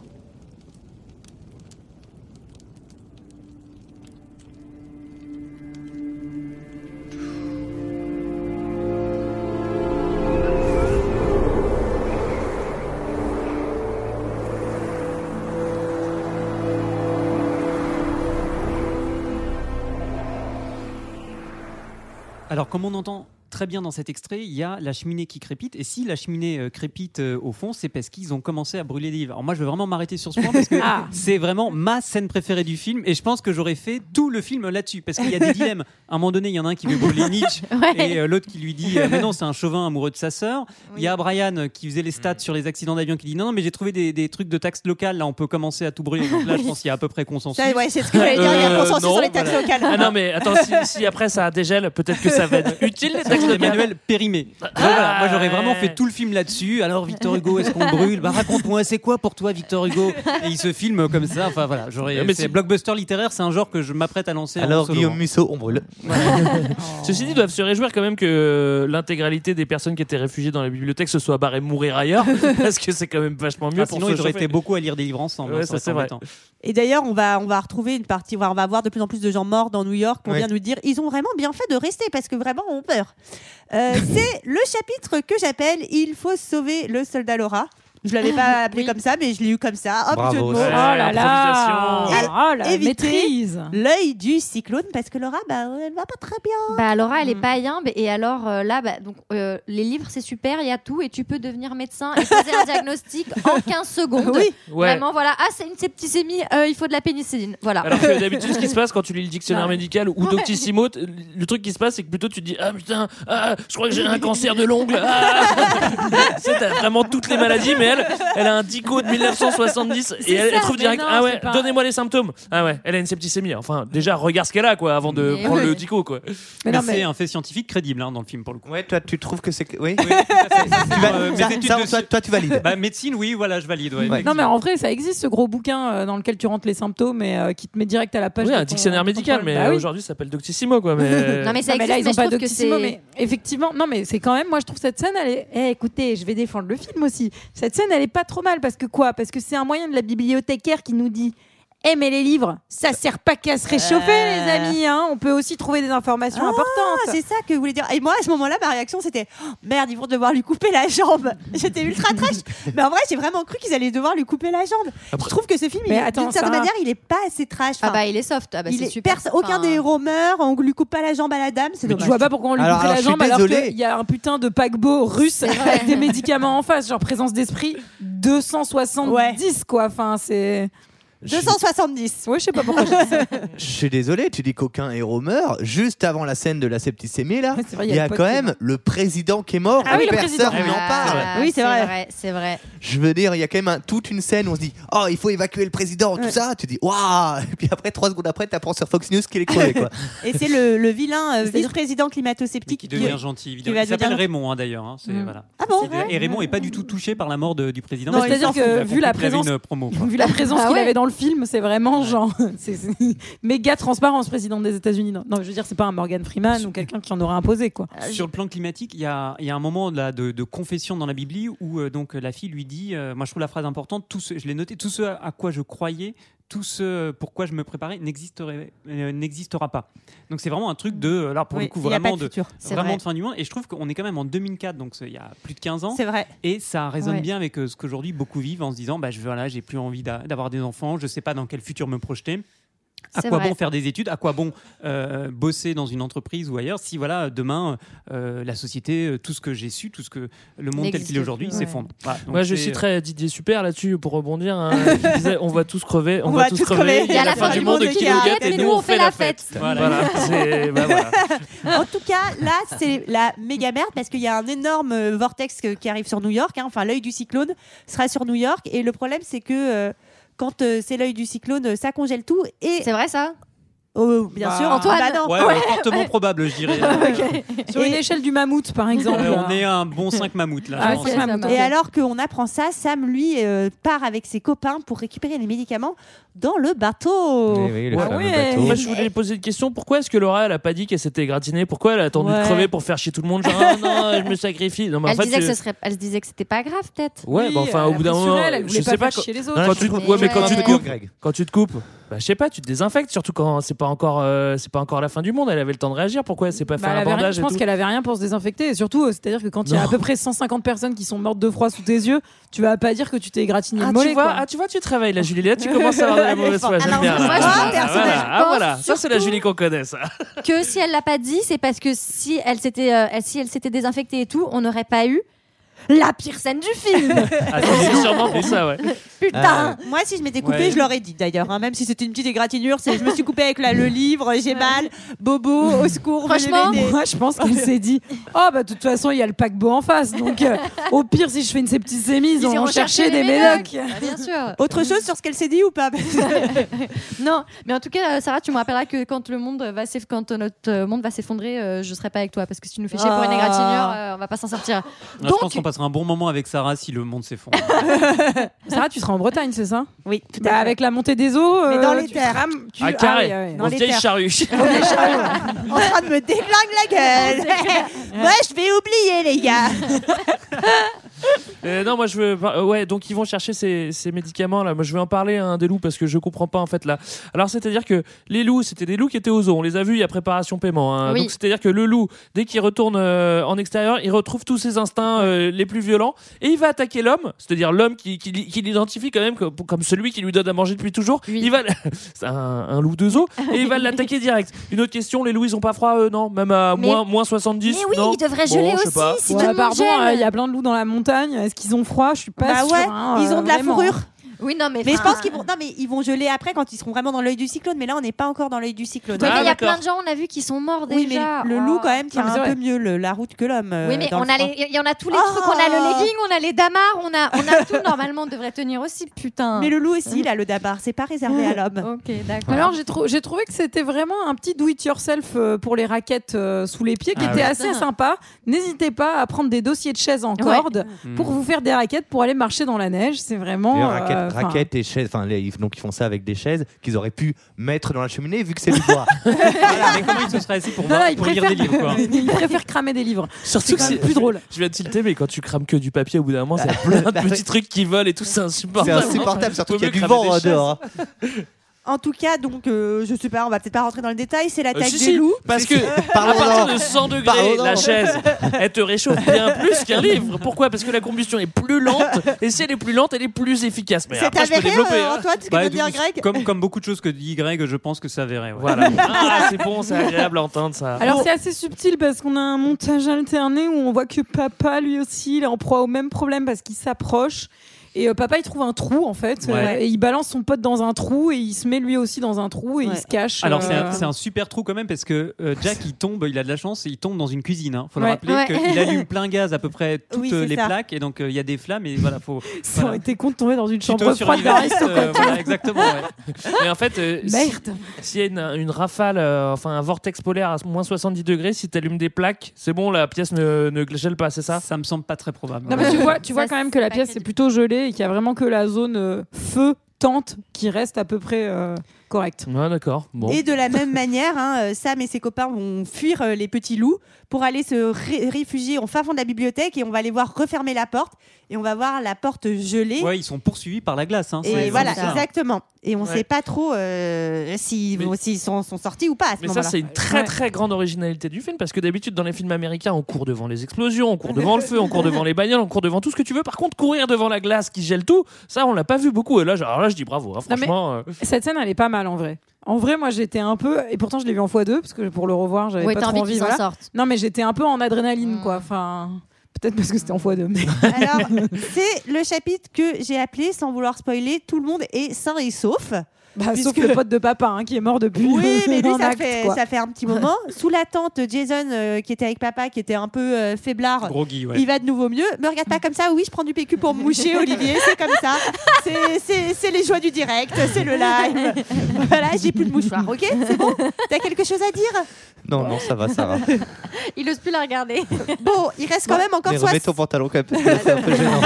Alors, comme on entend très bien dans cet extrait, il y a la cheminée qui crépite. Et si la cheminée euh, crépite euh, au fond, c'est parce qu'ils ont commencé à brûler des livres. Alors moi, je veux vraiment m'arrêter sur ce point parce que Ah. c'est vraiment ma scène préférée du film. Et je pense que j'aurais fait tout le film là-dessus. Parce qu'il y a des dilemmes. À un moment donné, il y en a un qui veut brûler Nietzsche Ouais. et euh, l'autre qui lui dit euh, Mais non, c'est un chauvin amoureux de sa sœur. Il y a Brian qui faisait les stats sur les accidents d'avion qui dit Non, non, mais j'ai trouvé des, des trucs de taxes locales. Là, on peut commencer à tout brûler. Donc là, je pense qu'il y a à peu près consensus. Ça, ouais, c'est ce que j'allais dire, il y a Euh, consensus non, sur les taxes voilà. locales. ah non mais attends si, si après ça dégèle peut-être que ça va être utile les taxes locales. Emmanuel Périmé. Donc voilà, moi j'aurais vraiment fait tout le film là-dessus. Alors Victor Hugo, est-ce qu'on brûle? Bah raconte-moi, c'est quoi pour toi Victor Hugo? Et il se filme comme ça. Enfin voilà, j'aurais. Mais c'est blockbuster littéraire, c'est un genre que je m'apprête à lancer. Alors Guillaume. Musso, on brûle. Ceci dit, ils doivent se réjouir quand même que l'intégralité des personnes qui étaient réfugiées dans la bibliothèque se soient barrées mourir ailleurs, parce que c'est quand même vachement mieux Ah, pour sinon ils auraient été beaucoup à lire des livres ensemble. Ouais, hein, ça, ça vrai. Et d'ailleurs, on va, on va retrouver une partie, on va voir de plus en plus de gens morts dans New York pour Ouais. bien nous dire ils ont vraiment bien fait de rester parce que vraiment on peur. Euh, c'est le chapitre que j'appelle Il faut sauver le soldat Laura. Je l'avais pas appelé comme ça, mais je l'ai eu comme ça. Hop, Bravo. jeu de mots. Ouais, Oh là là improvisation. Oh la éviter maîtrise L'œil du cyclone parce que Laura, bah, elle va pas très bien. Bah Laura, elle Mm. est pas yimbe et alors euh, là, bah, donc euh, les livres c'est super, il y a tout et tu peux devenir médecin et poser un diagnostic en 15 secondes. Oui. Ouais. Vraiment, voilà. Ah, c'est une septicémie, euh, il faut de la pénicilline. Voilà. Alors que d'habitude, ce qui se passe quand tu lis le dictionnaire Ouais. médical ou Doctissimo, le truc qui se passe, c'est que plutôt tu te dis Ah putain, ah, je crois que j'ai un cancer de l'ongle. Ah. t'as vraiment toutes les maladies, mais elle, elle a un dico de 1970 et elle, trouve direct non, ah ouais, pas- donnez-moi les symptômes. Ah ouais, elle a une septicémie. Enfin, déjà regarde ce qu'elle a quoi avant de Mais prendre oui. le dico quoi. Mais, c'est un fait scientifique crédible hein, dans le film pour le coup. Ouais, toi, tu trouves que c'est. Oui. Tu vas, Euh, ça- ça, toi- toi, tu valides. Bah, médecine, oui, voilà, je valide. ouais, Non, mais en vrai, ça existe ce gros bouquin euh, dans lequel tu rentres les symptômes et euh, qui te met direct à la page. Oui, un dictionnaire médical, mais Bah oui. aujourd'hui ça s'appelle Doctissimo quoi. Mais... Non, mais ça mais là, existe, ils ont pas Doctissimo, mais effectivement, non, mais c'est quand même, moi, je trouve cette scène, elle est. Eh, écoutez, je vais défendre le film aussi. Cette elle est pas trop mal parce que quoi? Parce que c'est un moyen de la bibliothécaire qui nous dit. Eh mais les livres, ça sert pas qu'à se réchauffer Euh. les amis, hein. on peut aussi trouver des informations Ah, importantes. c'est ça que vous voulez dire. Et moi, à ce moment-là, ma réaction, c'était oh, merde, ils vont devoir lui couper la jambe. J'étais ultra trash. Mais en vrai, j'ai vraiment cru qu'ils allaient devoir lui couper la jambe. Je trouve que ce film, d'une certaine Sarah. manière, il est pas assez trash. Ah Enfin, bah il est soft, ah bah il est super. aucun Enfin, des héros meurt, on lui coupe pas la jambe à la dame, c'est je vois pas pourquoi on lui alors, la jambe alors désolé. qu'il y a un putain de paquebot russe avec des médicaments en face, genre présence d'esprit 270 quoi. Enfin c'est 270. Ouais, je sais pas pourquoi. Je suis désolé, tu dis qu'aucun héros meurt. Juste avant la scène de la septicémie, là, vrai, il y a, quand qui même le président qui est mort. Ah oui, le personne n'en parle. Ah, Oui, c'est vrai. C'est vrai. Je veux dire, il y a quand même un- toute une scène où on se dit Oh, il faut évacuer le président, tout Ouais. ça. Tu dis Waouh Et puis après, trois secondes après, tu apprends sur Fox News qu'il est crevé. Quoi. Et c'est le, le vilain euh, vice-président climato-sceptique qui devient gentil, évidemment. va Il s'appelle devenir- Raymond, hein, d'ailleurs. hein, Mm. voilà. Ah bon Et Raymond est pas du tout touché par la mort de- du président. C'est-à-dire que vu la présence, quoi. vu la présence Ah qu'il avait dans le film, c'est vraiment genre c'est c'est méga transparence président des États-Unis. Non, non, je veux dire c'est pas un Morgan Freeman ou quelqu'un qui en aurait imposé quoi. Sur le plan climatique, il y a, il y a un moment là, de, de confession dans la Bible où euh, donc la fille lui dit, euh, moi je trouve la phrase importante, tout ce, je l'ai noté, tout ce à quoi je croyais, tout ce pourquoi je me préparais euh, n'existera pas. Donc c'est vraiment un truc de, euh, là pour Oui, le coup vraiment de de, vraiment vrai. de fin du monde. Et je trouve qu'on est quand même en 2004, donc il y a plus de 15 ans. C'est vrai. Et ça résonne Ouais. bien avec euh, ce qu'aujourd'hui beaucoup vivent en se disant bah, je, voilà, j'ai plus envie d'a- d'avoir des enfants, je sais pas dans quel futur me projeter. À quoi vrai. bon faire des études? À quoi bon euh, bosser dans une entreprise ou ailleurs si voilà demain euh, la société, euh, tout ce que j'ai su, tout ce que le monde tel qu'il est aujourd'hui s'effondre. Voilà, donc Moi je citerai Didier Super là-dessus pour rebondir. hein, qui disait on va tous crever, on, On va, va tous crever. crever. Il y a la fin du monde qui nous guette et nous on fait la fête. Voilà. Voilà, c'est- bah, voilà. En tout cas, là, c'est la méga merde parce qu'il y a un énorme vortex qui arrive sur New York. hein. Enfin, l'œil du cyclone sera sur New York. Et le problème, c'est que euh, quand euh, c'est l'œil du cyclone, euh, ça congèle tout. Et C'est vrai ça? Oh, bien Bah, sûr, Antoine. bah non. Ouais, ouais, fortement probable, je dirais. Sur une Et- échelle du mammouth par exemple. Euh, on est à un bon 5 mammouths là. Ah, mammouth, Et alors qu'on apprend ça, Sam, lui, euh, part avec ses copains pour récupérer les médicaments dans le bateau. Eh oui, le fameux ouais. bateau. Moi, je voulais poser une question. Pourquoi est-ce que Laura, elle a pas dit qu'elle s'était gratinée Pourquoi elle a attendu Ouais. de crever pour faire chier tout le monde? Genre, Ah non, je me sacrifie. Non, mais en elle, fait, disait que ce serait... elle se disait que c'était pas grave peut-être. Ouais, Oui, bah, enfin, au a bout d'un moment, elle, je sais pas Quand, tu, te coupes, Greg. quand tu te coupes, bah, je sais pas, tu te désinfectes. Surtout quand c'est pas encore, euh, c'est pas encore la fin du monde. Elle avait le temps de réagir. Pourquoi elle s'est pas Bah, fait un rien- bandage je pense qu'elle avait rien pour se désinfecter et surtout euh, c'est-à-dire que quand il y a à peu près 150 personnes qui sont mortes de froid sous tes yeux, tu vas pas dire que tu t'es égratigné Ah le tu, vois, quoi. ah, tu vois, tu travailles la Julie. Là, tu commences à avoir de la mauvaise foi. Alors, bien. moi, je Ah, voilà. personnellement, Ah, voilà. Ça, c'est la Julie qu'on connaît, ça. Que si elle l'a pas dit, c'est parce que si elle s'était euh, si elle s'était désinfectée et tout, on n'aurait pas eu la pire scène du film. Ah, c'est sûrement pour ça, ouais. Putain Moi, si je m'étais coupé, Ouais. je l'aurais dit d'ailleurs. hein, même si c'était une petite égratignure, c'est je me suis coupé avec la- le livre, j'ai mal, bobo, au secours. Franchement. Moi, je pense qu'elle s'est dit Oh, bah, de toute façon, il y a le paquebot en face. Donc, euh, au pire, si je fais une septicémie, ils Ils vont chercher des médocs. médocs. Ah, bien sûr. Autre chose sur ce qu'elle s'est dit ou pas? Non, mais en tout cas, euh, Sarah, tu me rappelleras que quand le monde va quand notre euh, monde va s'effondrer, euh, je serai pas avec toi parce que si tu nous fais chier pour une Ah. égratignure, euh, on va pas s'en sortir. Donc, passera un bon moment avec Sarah si le monde s'effondre. Sarah, tu seras en Bretagne, c'est ça? Oui, tout Bah, à fait. avec la montée des eaux. Mais euh, dans les tu terres. tu- À ah carré. ouais, ouais. Dans On les vieille terres. charrue. en train de me déglinguer la gueule. Moi, je vais oublier, les gars. Euh, non, moi je veux. euh, ouais, donc ils vont chercher ces, ces médicaments là. Moi je vais en parler hein, des loups parce que je comprends pas en fait là. Alors c'est à dire que les loups, c'était des loups qui étaient aux eaux. On les a vus il y a préparation paiement. hein. Oui. Donc c'est à dire que le loup, dès qu'il retourne euh, en extérieur, il retrouve tous ses instincts euh, les plus violents et il va attaquer l'homme. C'est-à-dire l'homme qui, qui, li- qui l'identifie quand même comme, comme celui qui lui donne à manger depuis toujours. Oui. Il va. c'est un, un loup de zoo et il va l'attaquer direct. Une autre question les loups ils ont pas froid eux? Non, même à Mais- moins, moins 70 Mais oui, non? ils devraient geler aussi. Si Ouais, pardon, gèle. il y a plein de loups dans la montagne. Est-ce qu'ils ont froid? Je suis pas Bah sûre. ouais, hein, ils ont de la vraiment. fourrure. Oui, non, mais. Mais je pense qu'ils vont, non, mais ils vont geler après quand ils seront vraiment dans l'œil du cyclone. Mais là, on n'est pas encore dans l'œil du cyclone. Ouais, mais Ah, il y a plein de gens, on a vu, qui sont morts Oui, déjà. mais le loup Oh. quand même tient mais un peu mieux le- la route que l'homme. euh, Oui, mais dans on le a, les, il y en a tous les Oh trucs. On a le legging, on a les damars, on a, on a tout. Normalement, on devrait tenir aussi, putain. Mais le loup aussi, là, le dabar, c'est pas réservé à l'homme. Ok, d'accord. Alors j'ai trou- j'ai trouvé que c'était vraiment un petit do it yourself euh, pour les raquettes euh, sous les pieds qui Ah était ouais. assez sympa. N'hésitez pas à prendre des dossiers de chaises en corde Mm. pour vous faire des raquettes pour aller marcher dans la neige. C'est vraiment euh, raquettes, raquettes et chaises, enfin, les- donc ils font ça avec des chaises qu'ils auraient pu mettre dans la cheminée vu que c'est du bois. Mais comment il se serait assis pour, Non, voir- pour lire préfère, des livres quoi. il préfère cramer des livres. Surtout que c'est plus drôle. Je viens de tilter, mais quand tu crames que du papier, au bout d'un moment, c'est plein de Bah, petits trucs qui volent et tout, c'est C'est insupportable. insupportable, surtout qu'il y a du vent dehors. En tout cas, donc, euh, je sais pas, on va peut-être pas rentrer dans le détail. C'est Euh, l'attaque si, des si, loups. parce que à partir de 100 degrés, la chaise, elle te réchauffe bien plus qu'un livre. Pourquoi? Parce que la combustion est plus lente, et si elle est plus lente, elle est plus efficace. Mais C'est après, je peux avéré, développer. euh, hein. Antoine, ce que Bah, dire donc, Greg comme, comme beaucoup de choses que dit Greg, je pense que ça verrait. Voilà. Ah, c'est bon, c'est agréable à entendre ça. Alors c'est assez subtil parce qu'on a un montage alterné où on voit que papa lui aussi il est en proie au même problème parce qu'il s'approche et euh, papa il trouve un trou en fait Ouais. euh, et il balance son pote dans un trou et il se met lui aussi dans un trou et il se cache. Alors c'est euh, un, c'est un super trou quand même parce que euh, Jack il tombe, il a de la chance, il tombe dans une cuisine. Hein. Faut Ouais. le rappeler Ouais. qu'il allume plein gaz à peu près toutes Oui, les ça. plaques et donc euh, il y a des flammes et voilà faut. Ça voilà. aurait été con de tomber dans une chambre sur froide euh, voilà, exactement. ouais. Mais en fait, euh, si- Merde. s'il y a une, une rafale, euh, enfin un vortex polaire à moins 70 degrés, si tu allumes des plaques, c'est bon, la pièce ne, ne gèle pas, c'est ça? Ça me semble pas très probable. Non, mais tu vois, tu vois quand même que la pièce est plutôt gelée et qu'il y a vraiment que la zone euh, feu tente qui reste à peu près correcte. Ouais, d'accord. Bon. Et de la même manière, hein, euh, Sam et ses copains vont fuir euh, les petits loups pour aller se ré- réfugier au fin fond de la bibliothèque et on va les voir refermer la porte et on va voir la porte gelée. Ouais, ils sont poursuivis par la glace. Hein. Et C'est voilà, ça. exactement. Et on Ouais. sait pas trop euh, s'ils s'ils sont, sont sortis ou pas à ce Mais ça, c'est une très Ouais. très grande originalité du film parce que d'habitude, dans les films américains, on court devant les explosions, on court devant le feu, on court devant les bagnoles, on court devant tout ce que tu veux. Par contre, courir devant la glace qui gèle tout, ça, on l'a pas vu beaucoup. Et là, alors là, je dis bravo. hein, Non, franchement, euh, Cette scène, elle est pas mal en vrai. En vrai, moi j'étais un peu. Et pourtant, je l'ai vu en x2 parce que pour le revoir, j'avais Ouais, pas t'as trop envie envie. voilà. sortent. Non, mais j'étais un peu en adrénaline Mm. quoi. Enfin. Peut-être parce que c'était en x2. Mais... Alors, c'est le chapitre que j'ai appelé, sans vouloir spoiler, tout le monde est sain et sauf. Bah, Sauf Puisque- le pote de papa hein, qui est mort depuis. Oui, mais lui, ça acte, fait, quoi. ça fait un petit moment. Sous la tente, Jason, euh, qui était avec papa, qui était un peu euh, faiblard, Groggy, ouais. il va de nouveau mieux. Me regarde pas comme ça. Oui, je prends du PQ pour me moucher, Olivier. C'est comme ça. C'est- les joies du direct. C'est le live. Voilà, j'ai plus de mouchoir. Ok, c'est bon T'as quelque chose à dire? Non, non, ça va, ça va. Il ose plus la regarder. Bon, il reste quand même encore Mais remets ton pantalon quand même, parce que c'est un peu gênant.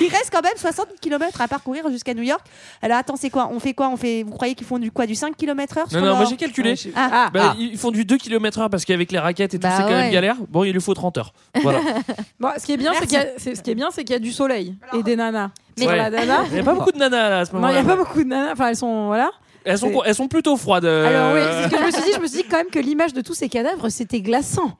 Il reste quand même 60 km à parcourir jusqu'à New York. Alors attends, c'est quoi? On fait quoi? On fait Vous croyez qu'ils font du quoi Du 5 km heure? Non, non, moi j'ai calculé. Ah, Bah, Ils font du 2 km heure parce qu'avec les raquettes et tout, Bah c'est quand même galère. Bon, il lui faut 30 heures. Voilà. Bon, ce qui est bien, c'est qu'il y, a- c'est- ce qui est bien, c'est qu'il y a du soleil et des nanas. Mais- Ouais. la nana. Il n'y a pas beaucoup de nanas là à ce Non, il moment-là. n'y a pas beaucoup de nanas. Enfin, elles sont. Voilà. Elles, sont, c'est- elles sont plutôt froides. euh, Alors, oui, c'est ce que je me suis dit. Je me suis dit quand même que l'image de tous ces cadavres, c'était glaçant.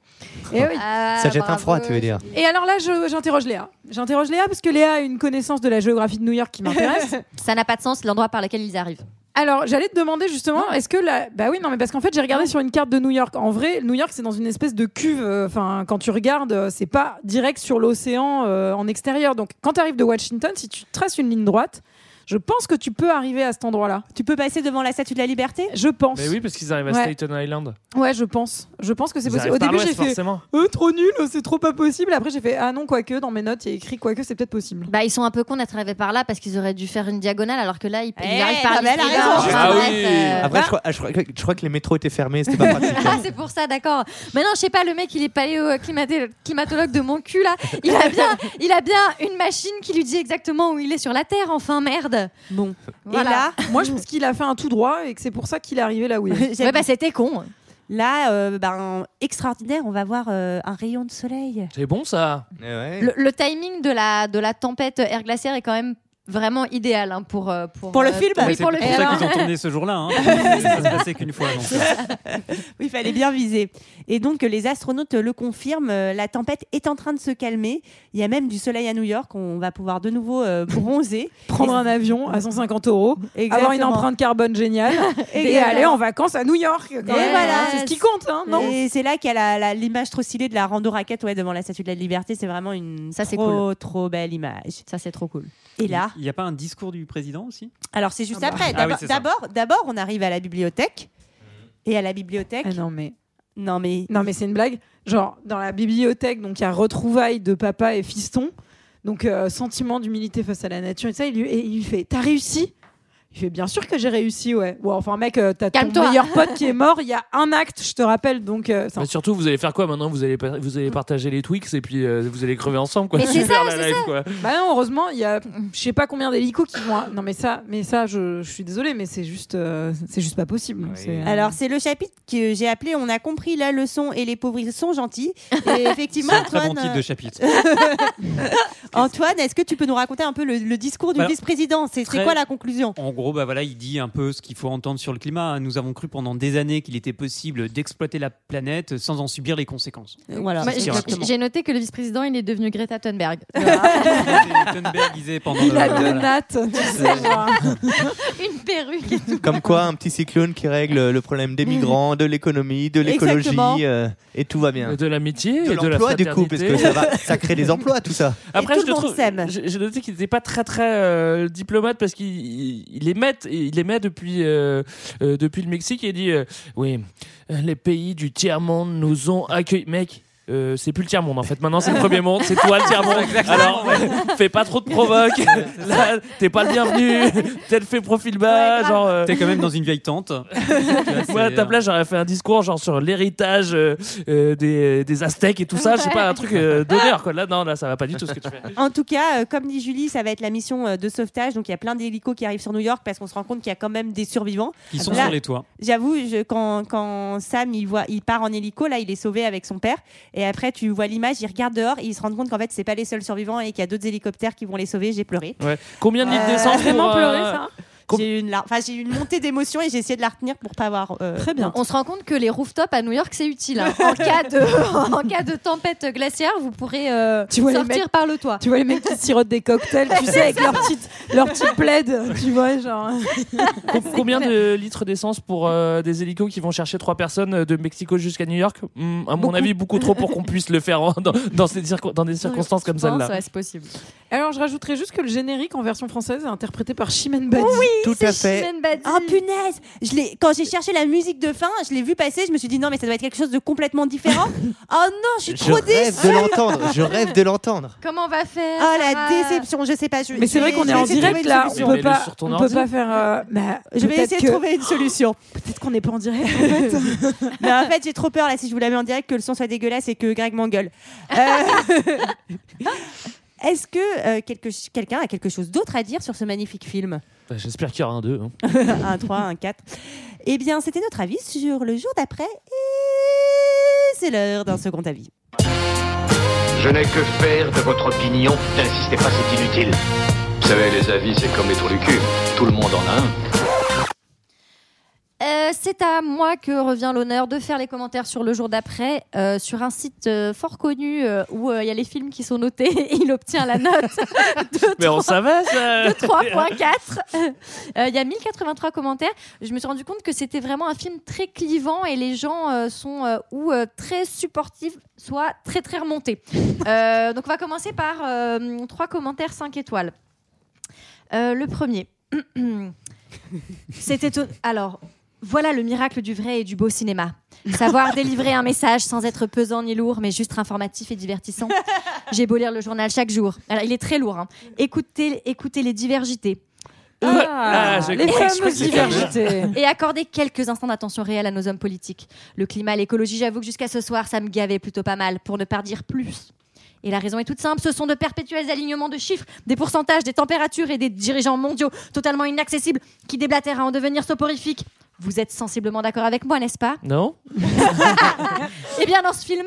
Et oui. Ah, Ça jette un froid, tu veux dire Et alors là, je- j'interroge Léa. J'interroge Léa parce que Léa a une connaissance de la géographie de New York qui m'intéresse. Ça n'a pas de sens, l'endroit par lequel ils arrivent. Alors, j'allais te demander justement, est-ce que la... Bah oui, non, mais parce qu'en fait, j'ai regardé sur une carte de New York. En vrai, New York, c'est dans une espèce de cuve. euh, Enfin, quand tu regardes, euh, c'est pas direct sur l'océan euh, en extérieur. Donc, quand tu arrives de Washington, si tu traces une ligne droite, je pense que tu peux arriver à cet endroit-là. Tu peux passer devant la Statue de la Liberté Je pense. Mais oui, parce qu'ils arrivent à Ouais. Staten Island. Ouais, je pense. Je pense que c'est possible. Au début, j'ai fait forcément. euh, trop nul, c'est trop pas possible. Après, j'ai fait ah non, quoique, dans mes notes, il y a écrit quoique, c'est peut-être possible. Bah, ils sont un peu cons d'être arrivés par là parce qu'ils auraient dû faire une diagonale alors que là, ils, ils Eh, arrivent par non, mais elle a l'Isle raison. Enfin, Ah bref, oui. euh, Après, je crois, je, crois, je crois que les métros étaient fermés, c'était pas pratique. Ah, c'est pour ça, d'accord. Mais non, je sais pas, le mec, il est paléo climatologue de mon cul, là. Il a bien, il a bien une machine qui lui dit exactement où il est sur la Terre, enfin, merde. Bon. Voilà. Et là, Moi, je pense qu'il a fait un tout droit et que c'est pour ça qu'il est arrivé là où il est. Ouais, bah, c'était con. là euh, ben, extraordinaire, on va voir euh, un rayon de soleil. C'est bon ça. Eh ouais. Le, le timing de la, de la tempête air glaciaire est quand même vraiment idéal hein, pour, euh, pour, Pour le euh, film Oui, c'est pour le pour film. ça qu'ils ont tourné ce jour-là. Hein. ça se passait qu'une fois. donc, euh. Oui, il fallait bien viser. Et donc, les astronautes le confirment, la tempête est en train de se calmer. Il y a même du soleil à New York, on va pouvoir de nouveau euh, bronzer. Prendre un avion à 150 euros, avoir une Exactement. empreinte carbone géniale et Exactement. aller en vacances à New York. quand Et même. voilà. c'est ce qui compte, hein, non? Et c'est là qu'il y a l'image trop stylée de la rando raquette ouais, devant la Statue de la Liberté. C'est vraiment une Ça, c'est trop, trop belle image. Ça, c'est trop cool. Et là, Il n'y a pas un discours du président aussi Alors c'est juste Ah bah. après. Ah oui, D'abord, on arrive à la bibliothèque. Et à la bibliothèque. Ah non mais. Non mais. Non mais c'est une blague. Genre dans la bibliothèque, donc il y a retrouvailles de papa et fiston. Donc euh, sentiment d'humilité face à la nature et ça. Il lui, et il lui fait T'as réussi? Il fait Bien sûr que j'ai réussi, ouais. Ouais, enfin mec, euh, t'as ton Calme-toi. meilleur pote qui est mort. Il y a un acte, je te rappelle. Donc euh, Mais surtout, vous allez faire quoi maintenant? Vous allez, vous allez partager les Twix et puis euh, vous allez crever ensemble. Quoi. Mais c'est Super, ça, la c'est ça. quoi. Bah non, heureusement, il y a je sais pas combien d'hélicos qui vont. Non mais ça, mais ça, je, je suis désolée, mais c'est juste, euh, c'est juste pas possible. C'est- Alors c'est le chapitre que j'ai appelé On a compris la leçon et les pauvres ils sont gentils. Et effectivement, C'est un très bon Antoine, titre de euh, chapitre. Antoine, est-ce que tu peux nous raconter un peu le, le discours du Alors, vice-président? C'est c'est très- quoi la conclusion? En gros, bah voilà, il dit un peu ce qu'il faut entendre sur le climat. Nous avons cru pendant des années qu'il était possible d'exploiter la planète sans en subir les conséquences. Voilà. Ce j'ai- noté que le vice-président, il est devenu Greta Thunberg. Thunberg disait pendant Il le- a deux voilà. nattes, tu sais, genre. Une perruque et tout. Comme quoi, un petit cyclone qui règle le problème des migrants, de l'économie, de l'écologie, euh, et tout va bien. De l'amitié De et de la l'emploi, du coup, parce que ça, va, ça crée des emplois, tout ça. Après, tout je le monde trouve. J'ai j'ai noté qu'il n'était pas très très euh, diplomate parce qu'il il il émet, il émet depuis euh, euh, depuis le Mexique et dit euh, oui, les pays du tiers monde nous ont accueillis, mec. Euh, c'est plus le tiers monde en fait. Maintenant c'est le premier monde, c'est toi le tiers monde. Alors fais pas trop de provoque. Là t'es pas le bienvenu. T'es fait profil bas, genre. euh, T'es quand même dans une vieille tente. moi, à ta place, j'aurais fait un discours genre sur l'héritage euh, euh, des, des Aztèques et tout ça. Je sais pas, un truc euh, d'honneur quoi. Là, non, là, ça va pas du tout ce que tu fais. En tout cas, euh, comme dit Julie, ça va être la mission euh, de sauvetage. Donc il y a plein d'hélicos qui arrivent sur New York parce qu'on se rend compte qu'il y a quand même des survivants. Qui sont Là, sur les toits. J'avoue, quand, quand Sam il voit, il part en hélico, là il est sauvé avec son père. Et après tu vois l'image, il regarde dehors et il se rend compte qu'en fait c'est pas les seuls survivants et qu'il y a d'autres hélicoptères qui vont les sauver. J'ai pleuré. Ouais. Combien de litres Euh, d'essence vraiment pour, pleuré, euh, ça com- J'ai eu une, lar- enfin, j'ai eu une montée d'émotion et j'ai essayé de la retenir pour pas avoir. euh, Très bien. On se rend compte que les rooftops à New York, c'est utile. hein. En, cas de, en cas de tempête glaciaire, vous pourrez euh, Tu vois sortir mecs- par le toit. Tu vois les mecs qui sirotent des cocktails, tu sais, avec leur petite, leur petite plaid, tu vois, genre. com- combien de litres d'essence pour euh, des hélicos qui vont chercher trois personnes de Mexico jusqu'à New York? Hmm, À mon avis, beaucoup trop pour qu'on puisse le faire en- dans, dans, ces circo- dans des circonstances comme celle-là. ouais, c'est possible. Alors, je rajouterais juste que le générique en version française est interprété par Chimène Badi. Oui, Tout à fait. Oh punaise je l'ai- Quand j'ai cherché la musique de fin, je l'ai vu passer, je me suis dit non mais ça doit être quelque chose de complètement différent. oh non, je suis Je trop rêve déçue. de l'entendre. Je rêve de l'entendre. Comment on va faire Oh la déception, je sais pas. je- Mais c'est vrai je- qu'on je est en direct là, on peut pas, sur ton on peut pas faire. euh, bah, Je vais peut-être essayer que- de trouver une solution. Peut-être qu'on n'est pas en direct. En fait. Mais en fait, j'ai trop peur là si je vous la mets en direct que le son soit dégueulasse et que Greg m'engueule. Euh, Est-ce que euh, quelque- quelqu'un a quelque chose d'autre à dire sur ce magnifique film? J'espère qu'il y aura un 2. Un 3, un 4. Eh bien, c'était notre avis sur le jour d'après. Et c'est l'heure d'un second avis. Je n'ai que faire de votre opinion. N'insistez pas, c'est inutile. Vous savez, les avis, c'est comme les trous du cul. Tout le monde en a un. Euh, c'est à moi que revient l'honneur de faire les commentaires sur le jour d'après euh, sur un site euh, fort connu où il y a les films qui sont notés et il obtient la note de Mais on 3 savait ça de 3.4. Euh, Il y a 1083 commentaires. Je me suis rendu compte que c'était vraiment un film très clivant et les gens sont ou très supportifs, soit très très remontés. Donc on va commencer par trois commentaires 5 étoiles. Le premier. C'était alors voilà le miracle du vrai et du beau cinéma. Savoir délivrer un message sans être pesant ni lourd, mais juste informatif et divertissant. J'ai beau lire le journal chaque jour. Alors, il est très lourd. hein. Écoutez, écoutez les divergités. Et, Ah, j'ai les fameuses Les fameuses. diversités. et accorder quelques instants d'attention réelle à nos hommes politiques. Le climat, l'écologie, j'avoue que jusqu'à ce soir, ça me gavait plutôt pas mal, pour ne pas dire plus. Et la raison est toute simple, ce sont de perpétuels alignements de chiffres, des pourcentages, des températures et des dirigeants mondiaux totalement inaccessibles qui déblatèrent à en devenir soporifiques. Vous êtes sensiblement d'accord avec moi, n'est-ce pas Non Eh bien, dans ce film,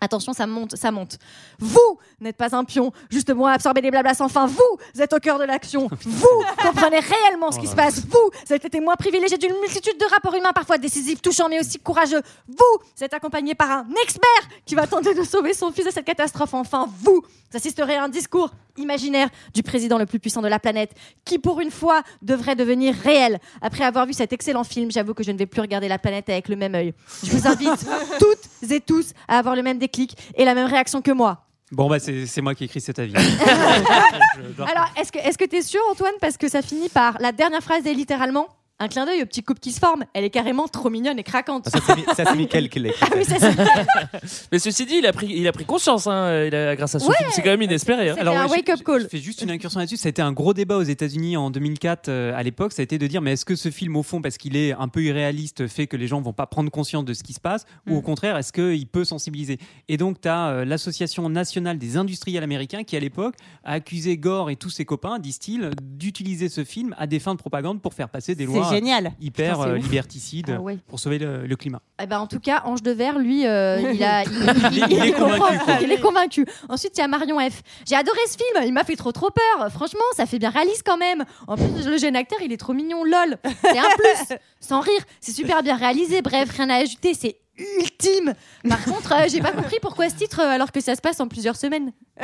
attention, ça monte, ça monte. Vous n'êtes pas un pion, juste moi à absorber des blablas sans fin. Vous êtes au cœur de l'action. Vous comprenez réellement ce qui se passe. Vous êtes les témoins privilégiés d'une multitude de rapports humains parfois décisifs, touchants, mais aussi courageux. Vous êtes accompagné par un expert qui va tenter de sauver son fils de cette catastrophe. Enfin, vous assisterez à un discours imaginaire du président le plus puissant de la planète, qui pour une fois devrait devenir réel. Après avoir vu cet excellent film, j'avoue que je ne vais plus regarder la planète avec le même œil. Je vous invite toutes et tous à avoir le même déclic et la même réaction que moi. Bon, bah, c'est c'est moi qui ai écrit cet avis. Alors, est-ce que est-ce que t'es sûr, Antoine Parce que ça finit par la dernière phrase est littéralement un clin d'œil au petit couple qui se forme. Elle est carrément trop mignonne et craquante. Ça, c'est Mi- ça, c'est Mickaël qui l'a écrit. Ah oui, ça, c'est Mais ceci dit, il a pris, il a pris conscience hein, il a- grâce à ce Ouais. film. C'est quand même inespéré. hein. C'était un wake-up call. Je fais juste une incursion là-dessus. Ça a été un gros débat aux États-Unis en 2004 euh, à l'époque. Ça a été de dire mais est-ce que ce film, au fond, parce qu'il est un peu irréaliste, fait que les gens vont pas prendre conscience de ce qui se passe, ou Mm. au contraire, est-ce qu'il peut sensibiliser? Et donc, tu as l'Association nationale des industriels américains qui, à l'époque, a accusé Gore et tous ses copains, disent-ils, d'utiliser ce film à des fins de propagande pour faire passer des C'est génial. hyper Putain, euh, ouf. liberticides Ah ouais. pour sauver le, le climat. Eh ben, en tout cas, Ange de Verre, lui, euh, il, a, il, Il est- il est comprend, convaincu, quoi. il est convaincu. Ensuite, il y a Marion F. J'ai adoré ce film, il m'a fait trop trop peur. Franchement, ça fait bien réaliste quand même. En plus, le jeune acteur, il est trop mignon, lol. C'est un plus, sans rire. C'est super bien réalisé. Bref, rien à ajouter, c'est ultime. Par contre, euh, j'ai pas compris pourquoi ce titre euh, alors que ça se passe en plusieurs semaines.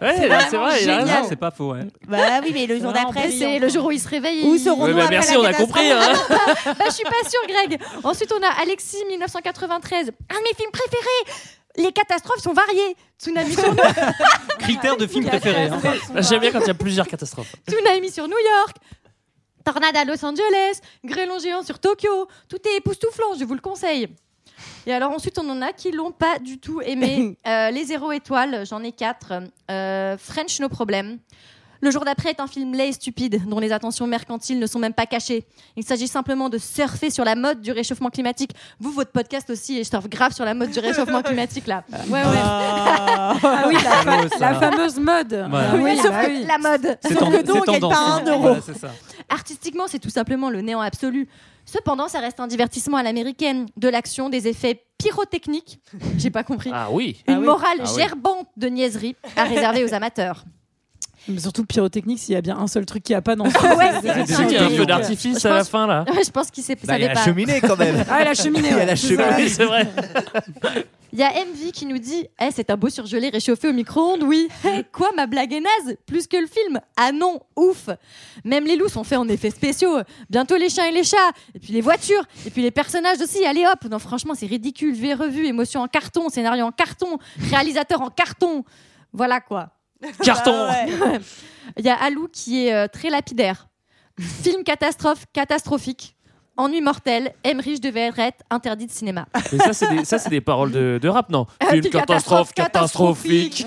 Ouais, c'est vrai, il a raison. c'est pas faux. ouais. Bah oui, mais le jour d'après, C'est le jour où il se réveille. Où serons-nous Ouais, bah, après merci, la on a compris. Hein. bah, je suis pas sûre, Greg. Ensuite, on a Alexis 1993. Un de mes films préférés. Les catastrophes sont variées. Tsunami sur, New- Critère de film préféré. hein. J'aime bien quand il y a plusieurs catastrophes. Tsunami sur New York. Tornade à Los Angeles. Grêlon géant sur Tokyo. Tout est époustouflant, je vous le conseille. Et alors ensuite, on en a qui l'ont pas du tout aimé. Euh, les zéro étoiles, j'en ai quatre. Euh, French No Problem. Le jour d'après est un film laid et stupide, dont les attentions mercantiles ne sont même pas cachées. Il s'agit simplement de surfer sur la mode du réchauffement climatique. Vous, votre podcast aussi, et je surfe grave sur la mode du réchauffement climatique là. Ouais, ouais. Ah oui, la, fa- la fameuse mode. Voilà. Ah oui, Sauf bah que oui. la mode. C'est Sauf que gagne tendance. pas un euro. Voilà. Artistiquement, c'est tout simplement le néant absolu. Cependant, ça reste un divertissement à l'américaine, de l'action, des effets pyrotechniques. J'ai pas compris. Ah oui. Une Ah oui. morale Ah oui. gerbante de niaiserie à réserver aux amateurs. Mais surtout pyrotechnique, s'il y a bien un seul truc qui a pas dans ce Ouais, c'est- qu'il y a un feu d'artifice à la fin là. Ouais, je pense qu'il s'est Bah, il y a la pas. cheminée quand même. Ah, la cheminée. Il y a ouais, la cheminée. Oui, c'est vrai. Il y a MV qui nous dit Eh, c'est un beau surgelé réchauffé au micro-ondes, oui. Quoi, ma blague est naze Plus que le film? Ah non, ouf Même les loups sont faits en effets spéciaux. Bientôt les chiens et les chats, et puis les voitures, et puis les personnages aussi. Allez hop Non, franchement, c'est ridicule. Vu et revu, émotion en carton, scénario en carton, réalisateur en carton. Voilà quoi. Carton. Ah ouais. Il y a Alou qui est euh, très lapidaire. Film catastrophe, catastrophique. Ennui mortel, Emmerich devait être interdit de cinéma. Mais ça, c'est des, ça, c'est des paroles de, de rap, non? Film catastrophe, catastrophique.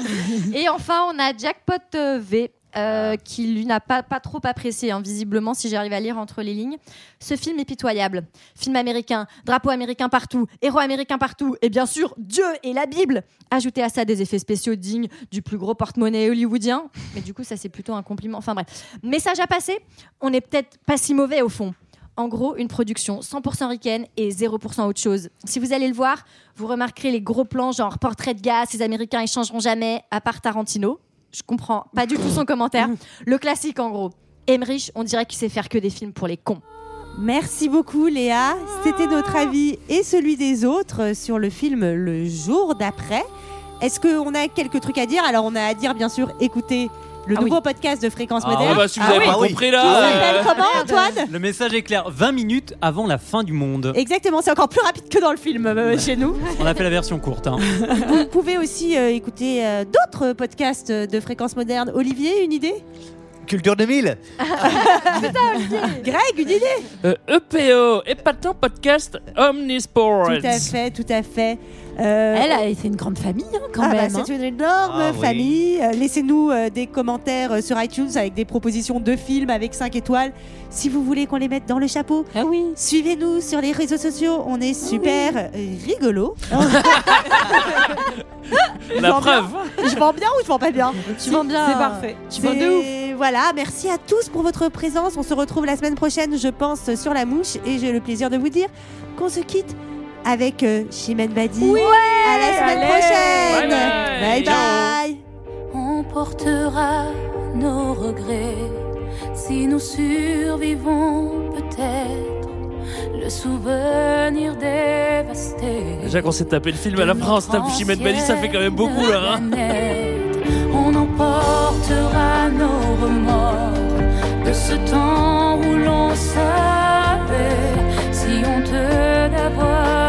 Et enfin, on a Jackpot euh, V. euh, qui lui n'a pas, trop apprécié, hein, visiblement, si j'arrive à lire entre les lignes. Ce film est pitoyable. Film américain, drapeau américain partout, héros américain partout, et bien sûr, Dieu et la Bible. Ajoutez à ça des effets spéciaux dignes du plus gros porte-monnaie hollywoodien. Mais du coup, ça, c'est plutôt un compliment. Enfin bref. Message à passer, on n'est peut-être pas si mauvais au fond. En gros, une production 100% ricaine et 0% autre chose. Si vous allez le voir, vous remarquerez les gros plans genre portrait de gars, ces Américains ils changeront jamais, à part Tarantino. Je comprends pas du tout son commentaire. Le classique en gros. Emmerich, on dirait qu'il sait faire que des films pour les cons. Merci beaucoup Léa. C'était notre avis et celui des autres sur le film Le jour d'après. Est-ce qu'on a quelques trucs à dire? Alors on a à dire bien sûr écouter le Ah nouveau podcast de Fréquence Ah, Moderne. bah, si vous avez pas compris là. euh, comment Antoine Le message est clair 20 minutes avant la fin du monde. Exactement, c'est encore plus rapide que dans le film euh, chez nous. On a fait la version courte. hein. Vous pouvez aussi euh, écouter euh, d'autres podcasts de Fréquence Moderne. Olivier, une idée? Culture 2000 Greg, une idée? Euh, EPO, épatant podcast Omnisport. Tout à fait, tout à fait. Euh, Elle a été une grande famille hein, quand Ah bah, même. hein. c'est une énorme Ah famille. Euh, Laissez-nous euh, des commentaires sur iTunes avec des propositions de films avec 5 étoiles. Si vous voulez qu'on les mette dans le chapeau, Ah oui. suivez-nous sur les réseaux sociaux. On est super euh, rigolo. La preuve. je vends bien ou je vends pas bien Tu vends bien. C'est parfait. Tu vends de ouf. Voilà, merci à tous pour votre présence. On se retrouve la semaine prochaine, je pense, sur la mouche. Et j'ai le plaisir de vous dire qu'on se quitte avec euh, Chimène Badi. à la semaine allez. prochaine. Bye bye. bye. bye. On portera nos regrets si nous survivons peut-être le souvenir dévasté. Déjà qu'on s'est tapé le film à la France, tape Chimène Bali, ça fait quand même beaucoup là. hein. On emportera nos remords de ce temps où l'on savait si honteux d'avoir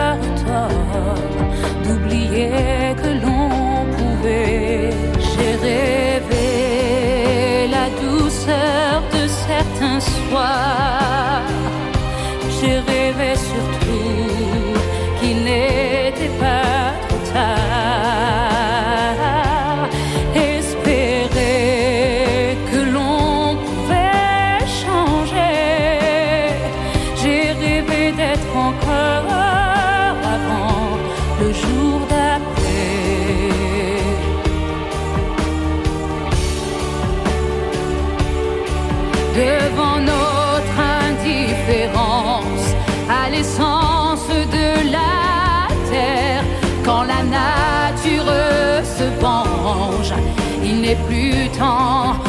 d'oublier que l'on pouvait. J'ai rêvé la douceur de certains soirs. J'ai rêvé surtout qu'il n'est plus temps des prières.